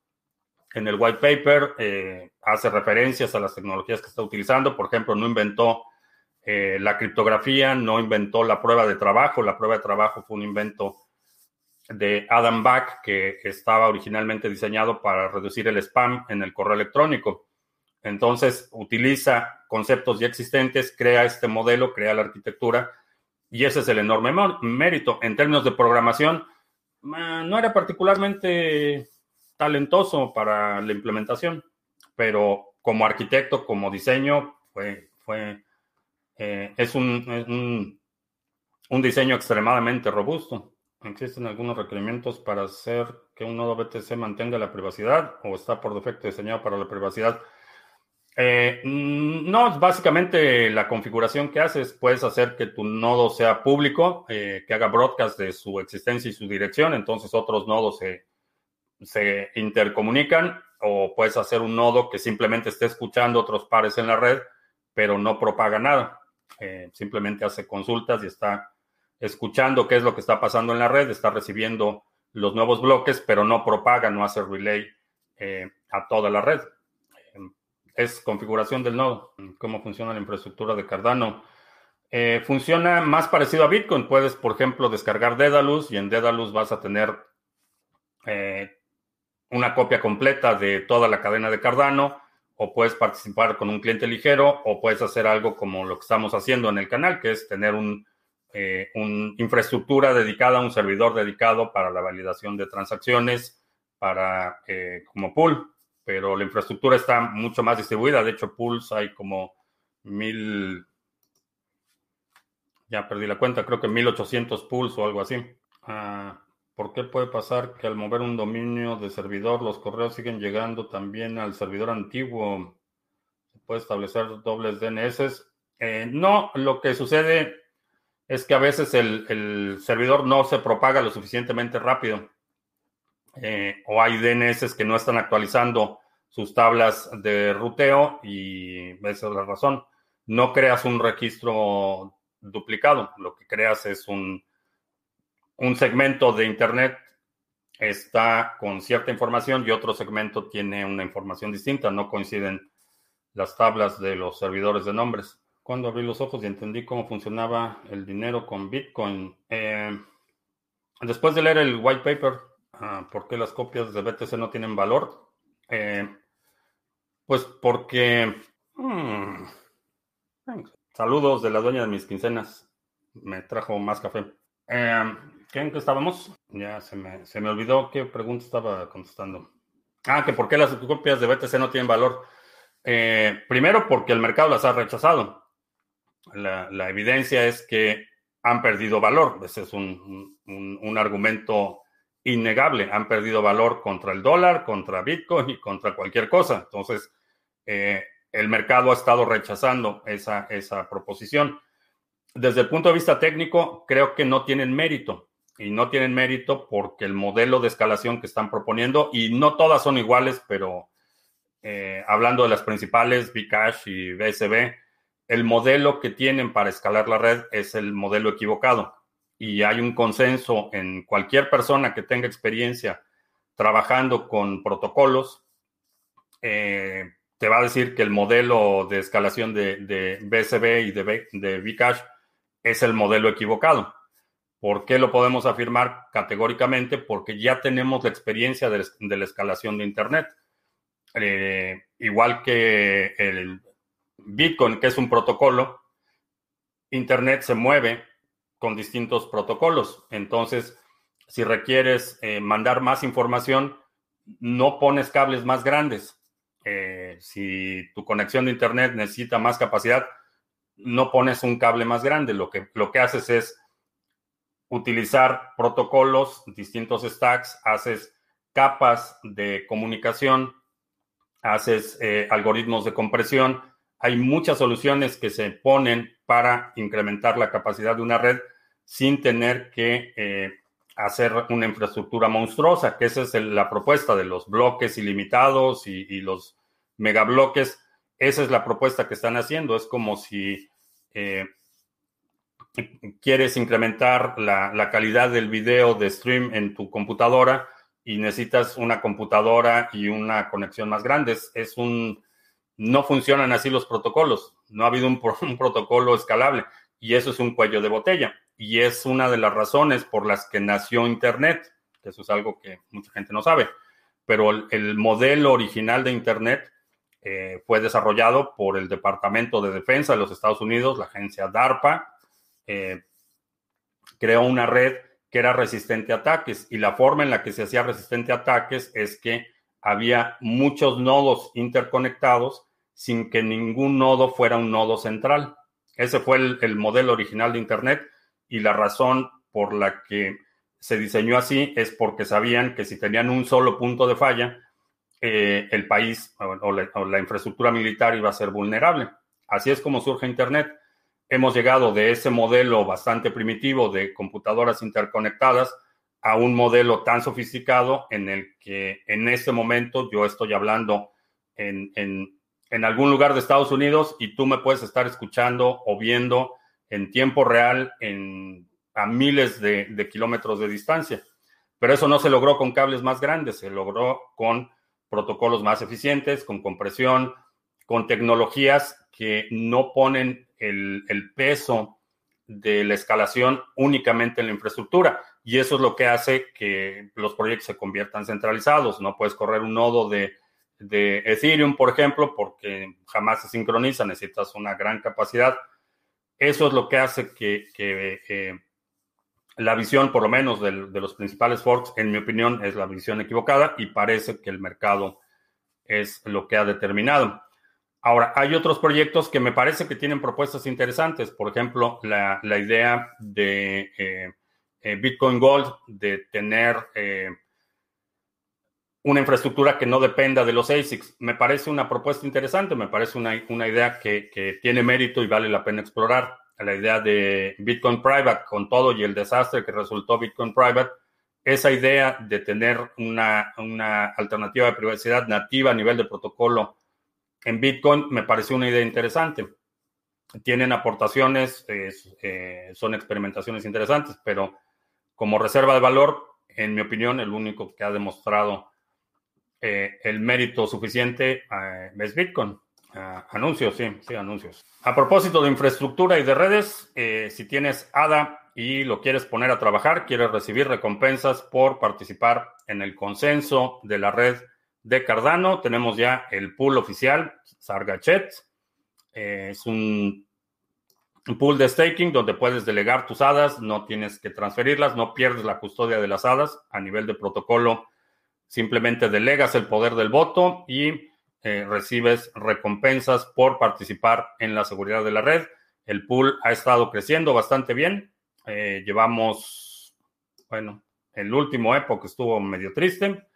en el white paper, eh, hace referencias a las tecnologías que está utilizando. Por ejemplo, no inventó la criptografía, no inventó la prueba de trabajo. La prueba de trabajo fue un invento de Adam Back que estaba originalmente diseñado para reducir el spam en el correo electrónico. Entonces, utiliza conceptos ya existentes, crea este modelo, crea la arquitectura y ese es el enorme mérito. En términos de programación, no era particularmente talentoso para la implementación, pero como arquitecto, como diseño, fue, fue eh, es un diseño extremadamente robusto. ¿Existen algunos requerimientos para hacer que un nodo BTC mantenga la privacidad o está por defecto diseñado para la privacidad? Eh, mm, no, básicamente la configuración que haces, puedes hacer que tu nodo sea público, eh, que haga broadcast de su existencia y su dirección, entonces otros nodos se, se intercomunican, o puedes hacer un nodo que simplemente esté escuchando otros pares en la red, pero no propaga nada, eh, simplemente hace consultas y está escuchando qué es lo que está pasando en la red, está recibiendo los nuevos bloques, pero no propaga, no hace relay eh, a toda la red. Es configuración del nodo. ¿Cómo funciona la infraestructura de Cardano? Eh, funciona más parecido a Bitcoin. Puedes, por ejemplo, descargar Dedalus y en Dedalus vas a tener eh, una copia completa de toda la cadena de Cardano o puedes participar con un cliente ligero o puedes hacer algo como lo que estamos haciendo en el canal, que es tener un eh, una infraestructura dedicada, un servidor dedicado para la validación de transacciones, para eh, como pool, pero la infraestructura está mucho más distribuida. De hecho, pools hay como mil, ya perdí la cuenta, creo que 1800 pools o algo así. Ah, ¿Por qué puede pasar que al mover un dominio de servidor los correos siguen llegando también al servidor antiguo? ¿Se puede establecer dobles DNS? Eh, no, lo que sucede es que a veces el, servidor no se propaga lo suficientemente rápido. Eh, o hay DNS que no están actualizando sus tablas de ruteo y esa es la razón. No creas un registro duplicado, lo que creas es un, un segmento de Internet está con cierta información y otro segmento tiene una información distinta, no coinciden las tablas de los servidores de nombres cuando abrí los ojos y entendí cómo funcionaba el dinero con Bitcoin. Eh, después de leer el white paper, ah, ¿por qué las copias de BTC no tienen valor? Eh, pues porque... Hmm, saludos de la dueña de mis quincenas. Me trajo más café. Eh, ¿Qué en qué estábamos? Ya se me, se me olvidó qué pregunta estaba contestando. Ah, que por qué las copias de BTC no tienen valor. primero porque el mercado las ha rechazado la, evidencia es que han perdido valor. Ese es un, argumento innegable. Han perdido valor contra el dólar, contra Bitcoin y contra cualquier cosa. Entonces, eh, el mercado ha estado rechazando esa, esa proposición. Desde el punto de vista técnico, creo que no tienen mérito. Y no tienen mérito porque el modelo de escalación que están proponiendo, y no todas son iguales, pero eh, hablando de las principales, Bcash y BSB, el modelo que tienen para escalar la red es el modelo equivocado. Y hay un consenso en cualquier persona que tenga experiencia trabajando con protocolos, eh, te va a decir que el modelo de escalación de, de BSB y de, de Bcash es el modelo equivocado. ¿Por qué lo podemos afirmar categóricamente? Porque ya tenemos la experiencia de, la escalación de Internet. Eh, igual que el Bitcoin, que es un protocolo, Internet se mueve con distintos protocolos. Entonces, si requieres eh, mandar más información, no pones cables más grandes. Eh, si tu conexión de Internet necesita más capacidad, no pones un cable más grande. Lo que, lo que haces es utilizar protocolos, distintos stacks, haces capas de comunicación, haces eh, algoritmos de compresión. Hay muchas soluciones que se ponen para incrementar la capacidad de una red sin tener que eh, hacer una infraestructura monstruosa, que esa es la propuesta de los bloques ilimitados y, los megabloques. Esa es la propuesta que están haciendo. Es como si eh, quieres incrementar la, calidad del video de stream en tu computadora y necesitas una computadora y una conexión más grande. Es, un, no funcionan así los protocolos. No ha habido un, protocolo escalable y eso es un cuello de botella. Y es una de las razones por las que nació Internet, eso es algo que mucha gente no sabe. Pero el, modelo original de Internet eh, fue desarrollado por el Departamento de Defensa de los Estados Unidos, la agencia DARPA, eh, creó una red que era resistente a ataques y la forma en la que se hacía resistente a ataques es que había muchos nodos interconectados sin que ningún nodo fuera un nodo central. Ese fue el, modelo original de Internet y la razón por la que se diseñó así es porque sabían que si tenían un solo punto de falla, eh, el país o la infraestructura militar iba a ser vulnerable. Así es como surge Internet hemos llegado de ese modelo bastante primitivo de computadoras interconectadas a un modelo tan sofisticado en el que en este momento yo estoy hablando en, algún lugar de Estados Unidos y tú me puedes estar escuchando o viendo en tiempo real en, a miles de kilómetros de distancia. Pero eso no se logró con cables más grandes, se logró con protocolos más eficientes, con compresión, con tecnologías que no ponen el, peso de la escalación únicamente en la infraestructura. Y eso es lo que hace que los proyectos se conviertan centralizados. No puedes correr un nodo de, Ethereum, por ejemplo, porque jamás se sincroniza, necesitas una gran capacidad. Eso es lo que hace que, que la visión, por lo menos, de, de, los principales forks, en mi opinión, es la visión equivocada y parece que el mercado es lo que ha determinado. Ahora, hay otros proyectos que me parece que tienen propuestas interesantes. Por ejemplo, la, idea de eh, eh, Bitcoin Gold, de tener eh, una infraestructura que no dependa de los ASICs. Me parece una propuesta interesante, me parece una, idea que, tiene mérito y vale la pena explorar. La idea de Bitcoin Private, con todo y el desastre que resultó Bitcoin Private, esa idea de tener una, una alternativa de privacidad nativa a nivel de protocolo en Bitcoin me pareció una idea interesante. Tienen aportaciones, eh, son experimentaciones interesantes, pero como reserva de valor, en mi opinión, el único que ha demostrado eh, el mérito suficiente eh, es Bitcoin. Ah, anuncios, sí, sí, anuncios. A propósito de infraestructura y de redes, si tienes ADA y lo quieres poner a trabajar, quieres recibir recompensas por participar en el consenso de la red de Cardano. Tenemos ya el pool oficial, Sargachet. Eh, es un, pool de staking donde puedes delegar tus hadas, no tienes que transferirlas, no pierdes la custodia de las hadas. A nivel de protocolo, simplemente delegas el poder del voto y eh, recibes recompensas por participar en la seguridad de la red. El pool ha estado creciendo bastante bien. Eh, llevamos, bueno, el último época estuvo medio triste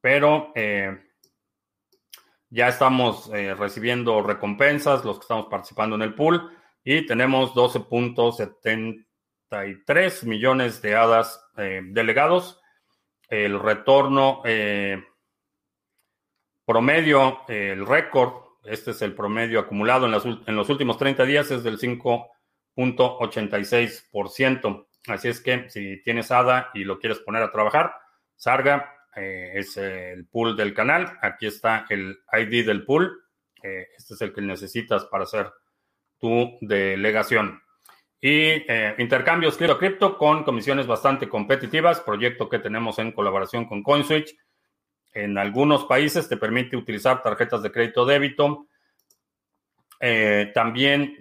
pero eh, ya estamos eh, recibiendo recompensas, los que estamos participando en el pool, y tenemos 12.73 millones de hadas eh, delegados. El retorno promedio, el récord, este es el promedio acumulado en, los últimos 30 días, es del 5.86%. Así es que si tienes ADA y lo quieres poner a trabajar, Sarga eh, es el pool del canal. Aquí está el ID del pool. Eh, este es el que necesitas para hacer tu delegación. Y eh, intercambios cripto cripto con comisiones bastante competitivas, proyecto que tenemos en colaboración con CoinSwitch. En algunos países te permite utilizar tarjetas de crédito débito. también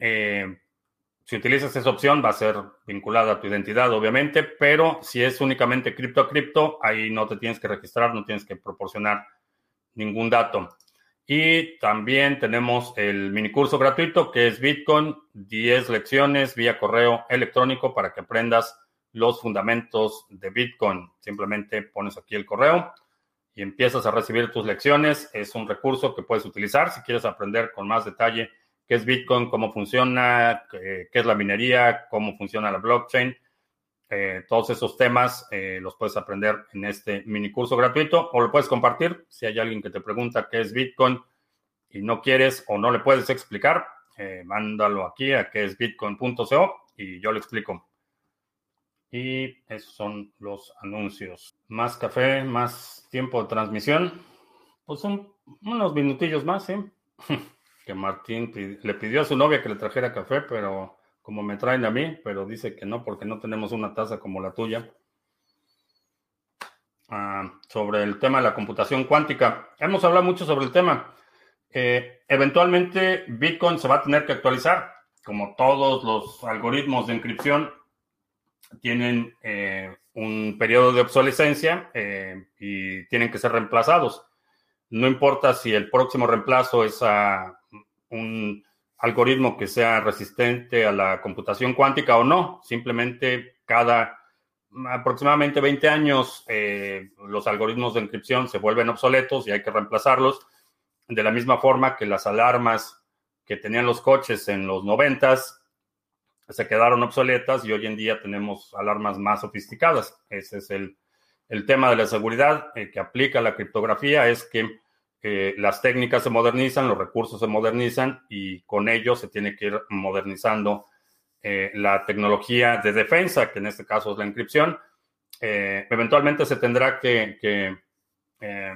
si utilizas esa opción, va a ser vinculada a tu identidad, obviamente, pero si es únicamente cripto a cripto, ahí no te tienes que registrar, no tienes que proporcionar ningún dato. Y también tenemos el mini curso gratuito que es Bitcoin, 10 lecciones vía correo electrónico para que aprendas los fundamentos de Bitcoin. Simplemente pones aquí el correo y empiezas a recibir tus lecciones. Es un recurso que puedes utilizar si quieres aprender con más detalle qué es Bitcoin, cómo funciona, qué, es la minería, cómo funciona la blockchain. Eh, todos esos temas eh, los puedes aprender en este mini curso gratuito o lo puedes compartir. Si hay alguien que te pregunta qué es Bitcoin y no quieres o no le puedes explicar, eh, mándalo aquí a que es bitcoin.co y yo le explico. Y esos son los anuncios. Más café, más tiempo de transmisión. Pues unos minutillos más, ¿sí? que Martín le pidió a su novia que le trajera café, pero como me traen a mí, pero dice que no porque no tenemos una taza como la tuya. Ah, sobre el tema de la computación cuántica. Hemos hablado mucho sobre el tema. Eh, eventualmente Bitcoin se va a tener que actualizar, como todos los algoritmos de encripción tienen eh, un periodo de obsolescencia eh, y tienen que ser reemplazados. No importa si el próximo reemplazo es a un algoritmo que sea resistente a la computación cuántica o no. Simplemente cada aproximadamente 20 años eh, los algoritmos de encripción se vuelven obsoletos y hay que reemplazarlos. De la misma forma que las alarmas que tenían los coches en los 90 se quedaron obsoletas y hoy en día tenemos alarmas más sofisticadas. Ese es el, tema de la seguridad eh, que aplica la criptografía, es que las técnicas se modernizan, los recursos se modernizan y con ello se tiene que ir modernizando eh, la tecnología de defensa, que en este caso es la inscripción. Eh, eventualmente se tendrá que, eh,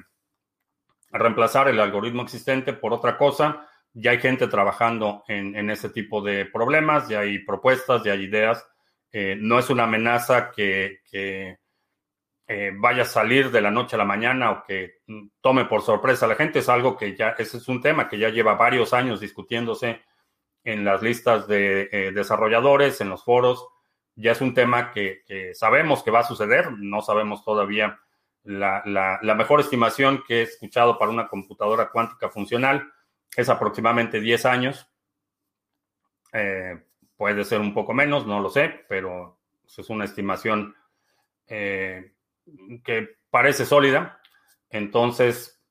reemplazar el algoritmo existente por otra cosa. Ya hay gente trabajando en, en ese tipo de problemas, ya hay propuestas, ya hay ideas. no es una amenaza que eh, vaya a salir de la noche a la mañana o que mm, tome por sorpresa a la gente. Es algo que ya, ese es un tema que ya lleva varios años discutiéndose en las listas de eh, desarrolladores, en los foros. Ya es un tema que, sabemos que va a suceder, no sabemos todavía la, mejor estimación que he escuchado para una computadora cuántica funcional es aproximadamente 10 años. Eh, puede ser un poco menos, no lo sé, pero es una estimación que parece sólida. Entonces,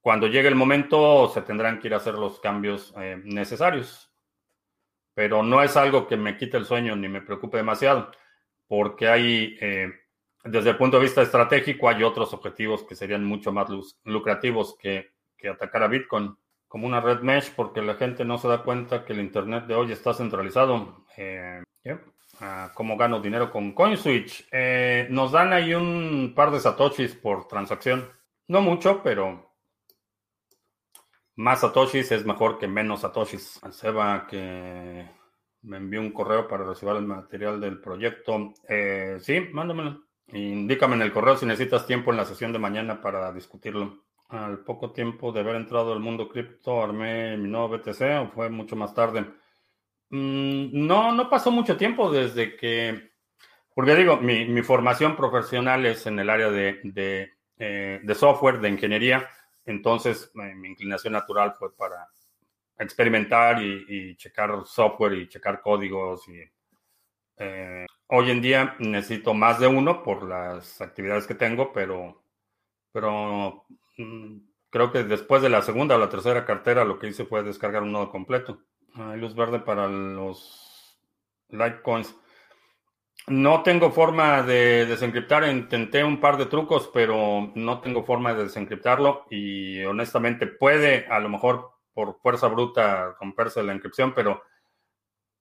cuando llegue el momento, se tendrán que ir a hacer los cambios eh, necesarios. Pero no es algo que me quite el sueño ni me preocupe demasiado, porque hay, eh, desde el punto de vista estratégico, hay otros objetivos que serían mucho más lucrativos que, atacar a Bitcoin, como una red mesh, porque la gente no se da cuenta que el Internet de hoy está centralizado. Eh, cómo gano dinero con CoinSwitch. Eh, nos dan ahí un par de satoshis por transacción. No mucho, pero más satoshis es mejor que menos satoshis. Seba que me envió un correo para recibir el material del proyecto. Eh, sí, mándamelo. Indícame en el correo si necesitas tiempo en la sesión de mañana para discutirlo. Al poco tiempo de haber entrado al mundo cripto, armé mi nuevo BTC o fue mucho más tarde. Mm, no, no pasó mucho tiempo desde que, porque digo, mi, formación profesional es en el área de, eh, software, de ingeniería, entonces mi inclinación natural fue para experimentar y, checar software y checar códigos. Y, eh, hoy en día necesito más de uno por las actividades que tengo, pero, pero mm, creo que después de la segunda o la tercera cartera lo que hice fue descargar un nodo completo. Hay luz verde para los Litecoins. No tengo forma de desencriptar. Intenté un par de trucos, pero no tengo forma de desencriptarlo. Y honestamente puede, a lo mejor por fuerza bruta, romperse la encripción, pero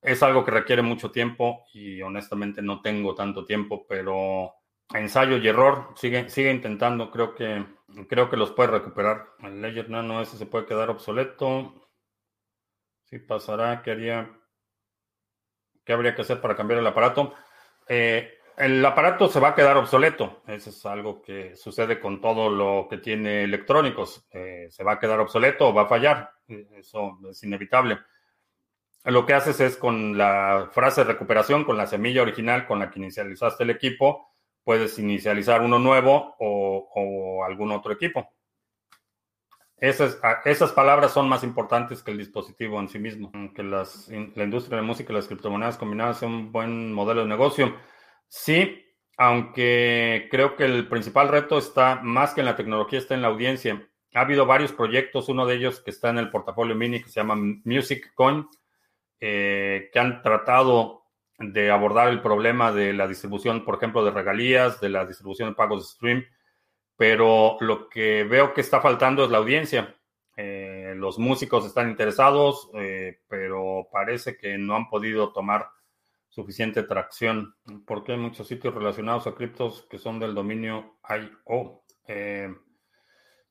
es algo que requiere mucho tiempo y honestamente no tengo tanto tiempo, pero ensayo y error, sigue, sigue intentando, creo que, creo que los puede recuperar. El Ledger Nano ese se puede quedar obsoleto. Si pasará, ¿qué haría? ¿Qué habría que hacer para cambiar el aparato? Eh, el aparato se va a quedar obsoleto. Eso es algo que sucede con todo lo que tiene electrónicos. Eh, se va a quedar obsoleto o va a fallar. Eso es inevitable. Lo que haces es con la frase de recuperación, con la semilla original con la que inicializaste el equipo, puedes inicializar uno nuevo o, algún otro equipo. Esas, esas, palabras son más importantes que el dispositivo en sí mismo. Que las, la industria de la música y las criptomonedas combinadas sea un buen modelo de negocio. Sí, aunque creo que el principal reto está más que en la tecnología, está en la audiencia. Ha habido varios proyectos, uno de ellos que está en el portafolio mini que se llama Music Coin, eh, que han tratado de abordar el problema de la distribución, por ejemplo, de regalías, de la distribución de pagos de stream, pero lo que veo que está faltando es la audiencia. Eh, los músicos están interesados, eh, pero parece que no han podido tomar suficiente tracción, porque hay muchos sitios relacionados a criptos que son del dominio IO. Eh,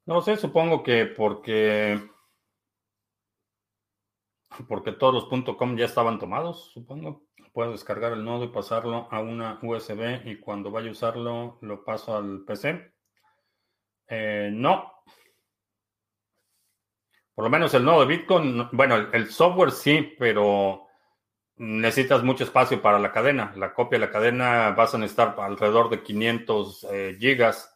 no sé, supongo que porque porque todos los .com ya estaban tomados, supongo. Puedo descargar el nodo y pasarlo a una USB y cuando vaya a usarlo lo paso al PC. Eh, no. Por lo menos el nodo de Bitcoin, bueno, el software sí, pero necesitas mucho espacio para la cadena. La copia de la cadena vas a necesitar alrededor de 500 eh, gigas.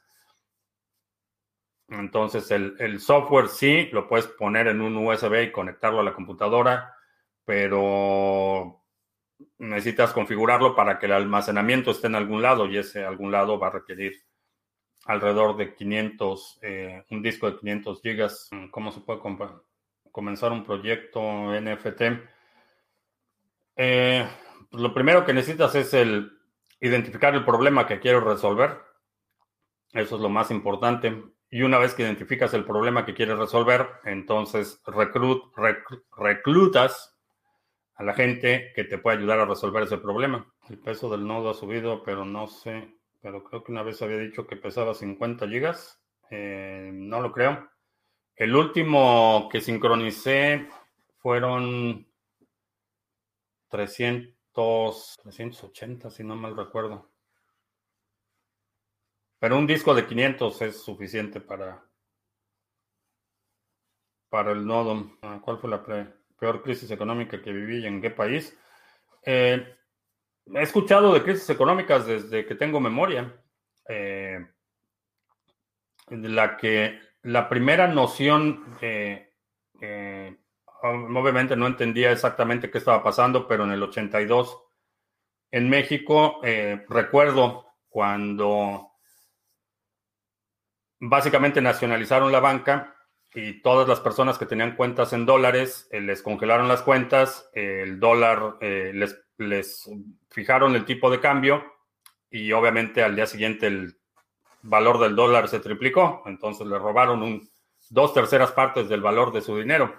Entonces el, software sí lo puedes poner en un USB y conectarlo a la computadora, pero necesitas configurarlo para que el almacenamiento esté en algún lado y ese algún lado va a requerir alrededor de 500, eh, un disco de 500 gigas. ¿Cómo se puede comenzar un proyecto NFT? Eh, pues lo primero que necesitas es el identificar el problema que quiero resolver. Eso es lo más importante. Y una vez que identificas el problema que quieres resolver, entonces reclutas a la gente que te puede ayudar a resolver ese problema. El peso del nodo ha subido, pero no sé, pero creo que una vez había dicho que pesaba 50 gigas. Eh, no lo creo. El último que sincronicé fueron 300, 380, si no mal recuerdo. Pero un disco de 500 es suficiente para, para el nodo. Ah, ¿Cuál fue la peor crisis económica que viví y en qué país? Eh, he escuchado de crisis económicas desde que tengo memoria. Eh, la que la primera noción eh, obviamente no entendía exactamente qué estaba pasando, pero en el 82 en México eh, recuerdo cuando básicamente nacionalizaron la banca y todas las personas que tenían cuentas en dólares eh, les congelaron las cuentas, el dólar eh, les, les fijaron el tipo de cambio y obviamente al día siguiente el valor del dólar se triplicó, entonces le robaron dos terceras partes del valor de su dinero.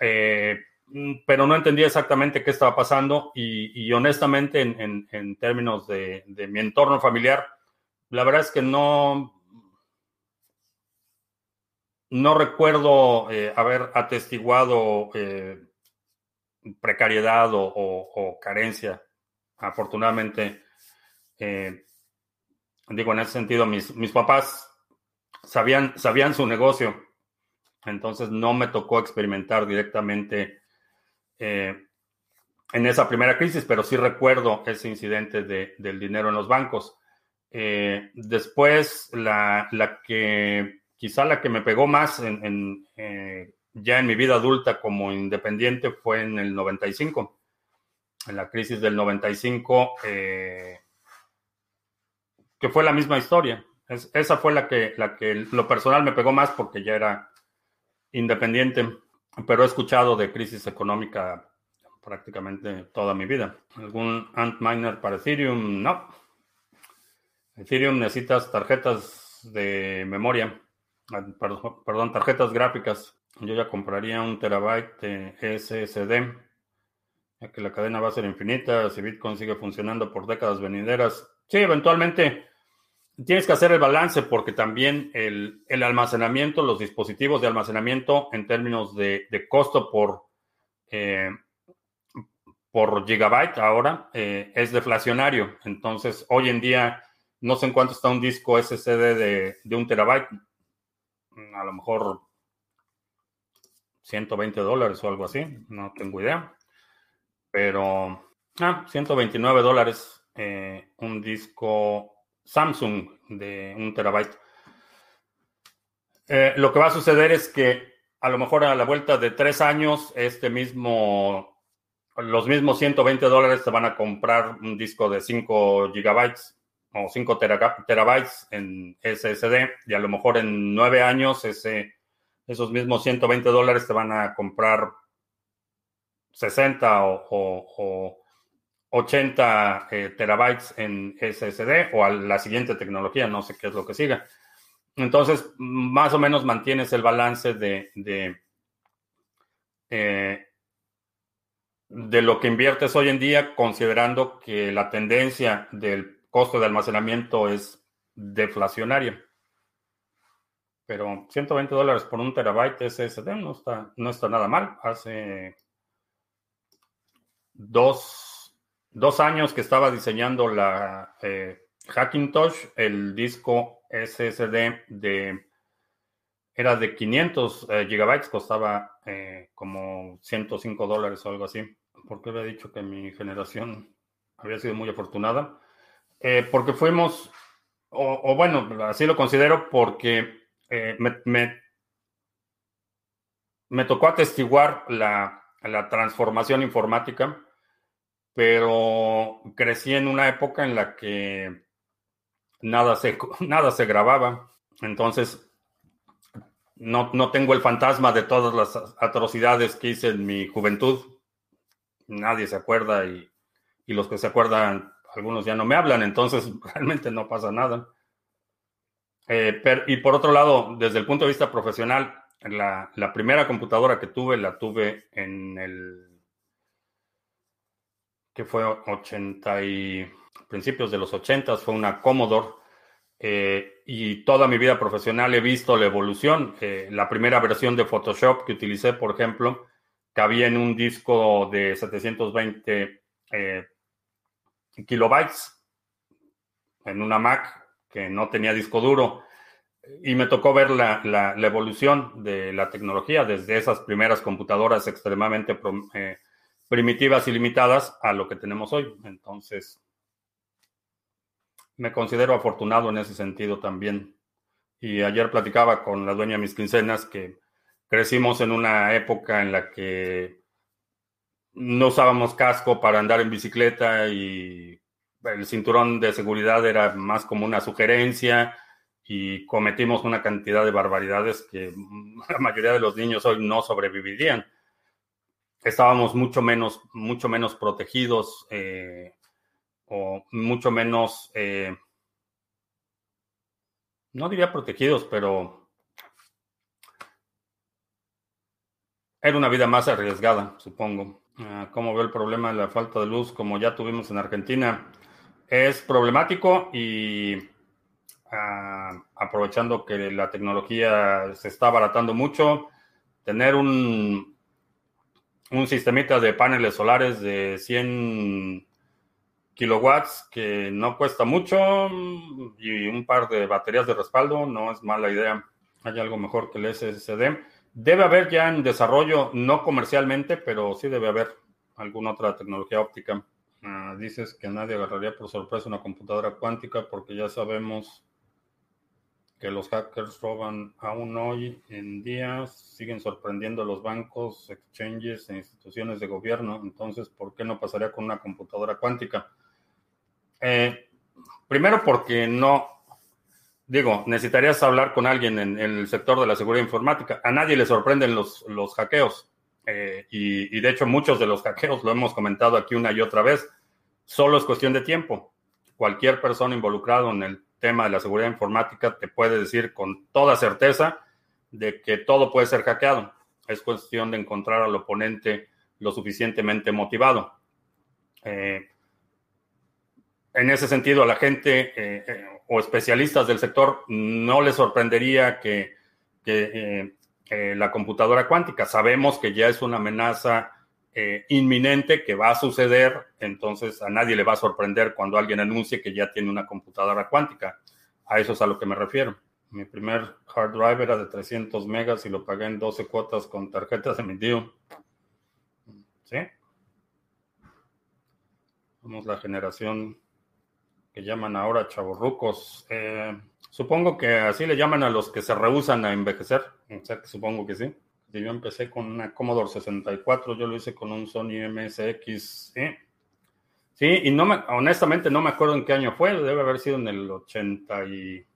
Eh, pero no entendía exactamente qué estaba pasando y, honestamente en, términos de, mi entorno familiar, la verdad es que no, no recuerdo eh, haber atestiguado eh, precariedad o, carencia. Afortunadamente, digo, en ese sentido, mis, papás sabían, sabían su negocio entonces no me tocó experimentar directamente eh, en esa primera crisis, pero sí recuerdo ese incidente del dinero en los bancos. Eh, después, la, que quizá la que me pegó más en, eh, ya en mi vida adulta como independiente fue en el 95. En la crisis del 95, que fue la misma historia. esa fue la que, la que lo personal me pegó más porque ya era independiente, pero he escuchado de crisis económica prácticamente toda mi vida. ¿Algún Antminer para Ethereum? No. Ethereum necesitas tarjetas de memoria, perdón, tarjetas gráficas. Yo ya compraría un terabyte de SSD, ya que la cadena va a ser infinita. Si Bitcoin sigue funcionando por décadas venideras, sí, eventualmente tienes que hacer el balance porque también el, almacenamiento, los dispositivos de almacenamiento en términos de, costo por, eh, por gigabyte ahora eh, es deflacionario. Entonces, hoy en día, no sé en cuánto está un disco SSD de, de un terabyte. A lo mejor 120 dólares o algo así, no tengo idea. Pero, ah, 129 dólares eh, un disco Samsung de un terabyte. Eh, lo que va a suceder es que a lo mejor a la vuelta de tres años, este mismo, los mismos 120 dólares te van a comprar un disco de 5 gigabytes o 5 terabytes en SSD y a lo mejor en nueve años ese, esos mismos 120 dólares te van a comprar 60 o 80 eh, terabytes en SSD o a la siguiente tecnología, no sé qué es lo que siga. Entonces, más o menos mantienes el balance de, de, eh, de lo que inviertes hoy en día, considerando que la tendencia del costo de almacenamiento es deflacionaria. Pero 120 dólares por un terabyte SSD no está, no está nada mal. Hace dos dos años que estaba diseñando la eh, Hackintosh, el disco SSD de era de 500 eh, gigabytes, costaba eh, como 105 dólares o algo así. ¿Por qué había dicho que mi generación había sido muy afortunada? porque fuimos, o, bueno, así lo considero porque me, me, tocó atestiguar la, la transformación informática pero crecí en una época en la que nada se, nada se grababa. Entonces, no, no tengo el fantasma de todas las atrocidades que hice en mi juventud. Nadie se acuerda y, los que se acuerdan, algunos ya no me hablan, entonces realmente no pasa nada. Eh, y por otro lado, desde el punto de vista profesional, la, primera computadora que tuve la tuve en el que fue 80 y principios de los 80, fue una Commodore. Eh, y toda mi vida profesional he visto la evolución. Eh, la primera versión de Photoshop que utilicé, por ejemplo, cabía en un disco de 720 eh, kilobytes en una Mac que no tenía disco duro. Y me tocó ver la, la, evolución de la tecnología desde esas primeras computadoras extremadamente primitivas y limitadas a lo que tenemos hoy. Entonces, me considero afortunado en ese sentido también. Y ayer platicaba con la dueña de mis quincenas que crecimos en una época en la que no usábamos casco para andar en bicicleta y el cinturón de seguridad era más como una sugerencia y cometimos una cantidad de barbaridades que la mayoría de los niños hoy no sobrevivirían estábamos mucho menos, mucho menos protegidos eh, o mucho menos, eh, no diría protegidos, pero era una vida más arriesgada, supongo. Ah, ¿Cómo veo el problema de la falta de luz como ya tuvimos en Argentina? Es problemático y ah, aprovechando que la tecnología se está abaratando mucho, tener un un sistemita de paneles solares de 100 kilowatts que no cuesta mucho y un par de baterías de respaldo no es mala idea. Hay algo mejor que el SSD. Debe haber ya en desarrollo, no comercialmente, pero sí debe haber alguna otra tecnología óptica. Ah, dices que nadie agarraría por sorpresa una computadora cuántica porque ya sabemos que los hackers roban aún hoy en día, siguen sorprendiendo a los bancos, exchanges e instituciones de gobierno. Entonces, ¿por qué no pasaría con una computadora cuántica? Eh, primero porque no, digo, necesitarías hablar con alguien en, el sector de la seguridad informática. A nadie le sorprenden los, los hackeos. Eh, y, de hecho muchos de los hackeos, lo hemos comentado aquí una y otra vez, solo es cuestión de tiempo. Cualquier persona involucrada en el tema de la seguridad informática te puede decir con toda certeza de que todo puede ser hackeado. Es cuestión de encontrar al oponente lo suficientemente motivado. Eh, en ese sentido, a la gente eh, o especialistas del sector no les sorprendería que, la computadora cuántica, sabemos que ya es una amenaza inminente que va a suceder, entonces a nadie le va a sorprender cuando alguien anuncie que ya tiene una computadora cuántica. A eso es a lo que me refiero. Mi primer hard drive era de 300 megas y lo pagué en 12 cuotas con tarjetas de mi. ¿Sí? Somos la generación que llaman ahora chavorrucos. Eh, supongo que así le llaman a los que se rehusan a envejecer. O sea que supongo que sí. yo empecé con una Commodore 64, yo lo hice con un Sony MSX. ¿sí? Sí, y no me, honestamente no me acuerdo en qué año fue, debe haber sido en el 80 y...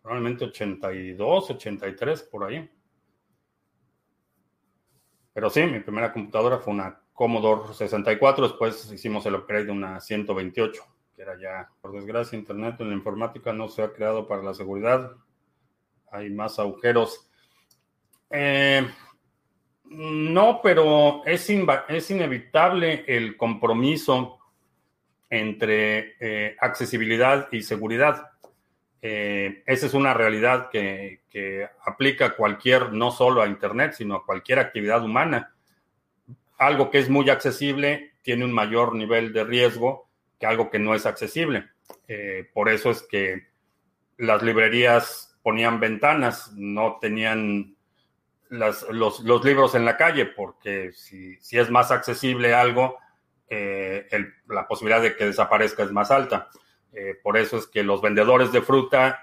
Probablemente 82, 83, por ahí. Pero sí, mi primera computadora fue una Commodore 64, después hicimos el upgrade de una 128, ya, por desgracia, Internet en la informática no se ha creado para la seguridad. Hay más agujeros. Eh, no, pero es, es inevitable el compromiso entre eh, accesibilidad y seguridad. Eh, esa es una realidad que, que, aplica cualquier, no solo a Internet, sino a cualquier actividad humana. Algo que es muy accesible tiene un mayor nivel de riesgo que algo que no es accesible. Eh, por eso es que las librerías ponían ventanas, no tenían los, libros en la calle, porque si, es más accesible algo, eh, la posibilidad de que desaparezca es más alta. Eh, por eso es que los vendedores de fruta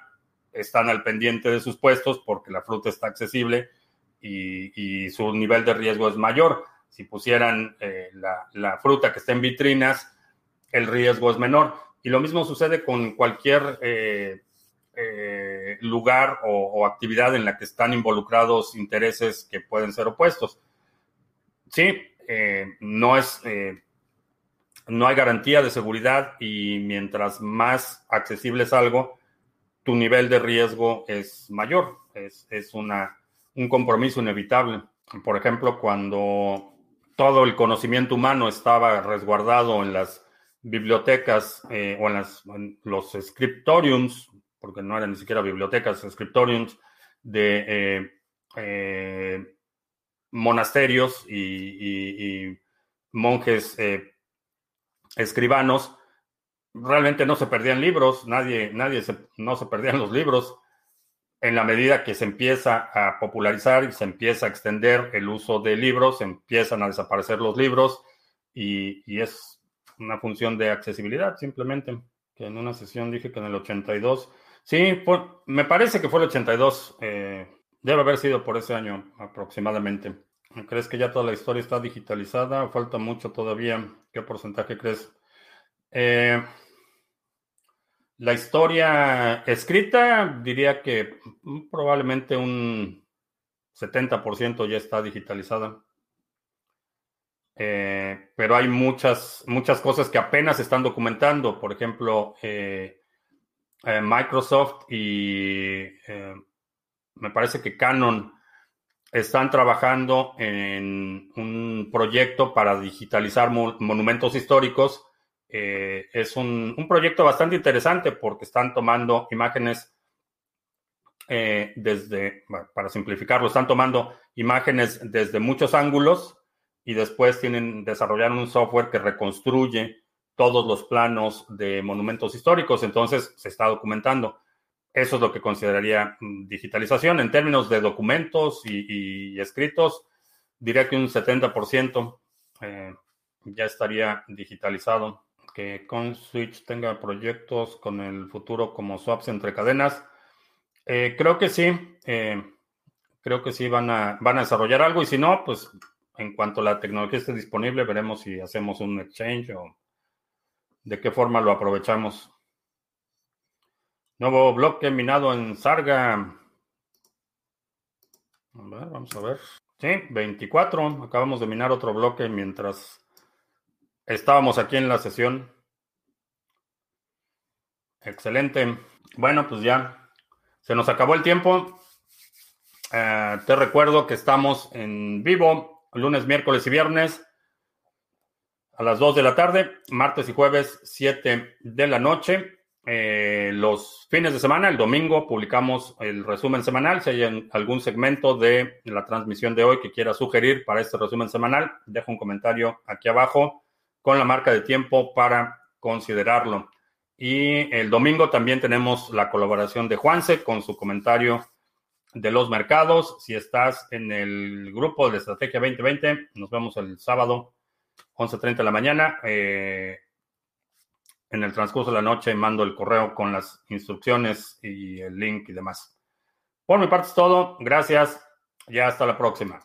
están al pendiente de sus puestos porque la fruta está accesible y, su nivel de riesgo es mayor. Si pusieran la, la, fruta que está en vitrinas, el riesgo es menor. Y lo mismo sucede con cualquier eh, eh, lugar o, actividad en la que están involucrados intereses que pueden ser opuestos. Sí, eh, no es, no hay garantía de seguridad y mientras más accesible es algo, tu nivel de riesgo es mayor. Es, es una, un compromiso inevitable. Por ejemplo, cuando todo el conocimiento humano estaba resguardado en las bibliotecas eh, o en, los scriptoriums, porque no eran ni siquiera bibliotecas, scriptoriums de eh, eh, monasterios y, monjes escribanos, realmente no se perdían libros, nadie, nadie se, no se perdían los libros. En la medida que se empieza a popularizar y se empieza a extender el uso de libros, empiezan a desaparecer los libros y es una función de accesibilidad simplemente. Que en una sesión dije que en el 82 Sí, me parece que fue el 82. Eh, debe haber sido por ese año aproximadamente. ¿Crees que ya toda la historia está digitalizada? ¿Falta mucho todavía? ¿Qué porcentaje crees? Eh, la historia escrita, diría que probablemente un 70% ya está digitalizada. Eh, pero hay muchas, muchas cosas que apenas están documentando. Por ejemplo, eh, eh, Microsoft y me parece que Canon están trabajando en un proyecto para digitalizar mo monumentos históricos. Es un, un, proyecto bastante interesante porque están tomando imágenes desde, para simplificarlo, están tomando imágenes desde muchos ángulos y después tienen desarrollar un software que reconstruye todos los planos de monumentos históricos, entonces se está documentando. Eso es lo que consideraría mm, digitalización. En términos de documentos y, escritos, diría que un 70% eh, ya estaría digitalizado. Que con Switch tenga proyectos con el futuro como swaps entre cadenas. Eh, creo que sí. Eh, creo que sí van a, van a desarrollar algo y si no, pues en cuanto la tecnología esté disponible, veremos si hacemos un exchange o de qué forma lo aprovechamos. Nuevo bloque minado en Sarga. A ver, vamos a ver. Sí, 24. Acabamos de minar otro bloque mientras estábamos aquí en la sesión. Excelente. Bueno, pues ya se nos acabó el tiempo. Eh, te recuerdo que estamos en vivo lunes, miércoles y viernes a las 2 de la tarde, martes y jueves 7 de la noche. Eh, los fines de semana, el domingo, publicamos el resumen semanal. Si hay algún segmento de la transmisión de hoy que quiera sugerir para este resumen semanal, dejo un comentario aquí abajo con la marca de tiempo para considerarlo. Y el domingo también tenemos la colaboración de Juanse con su comentario de los mercados. Si estás en el grupo de Estrategia 2020, nos vemos el sábado, 11.30 de la mañana. Eh, en el transcurso de la noche mando el correo con las instrucciones y el link y demás. Por mi parte es todo. Gracias y hasta la próxima.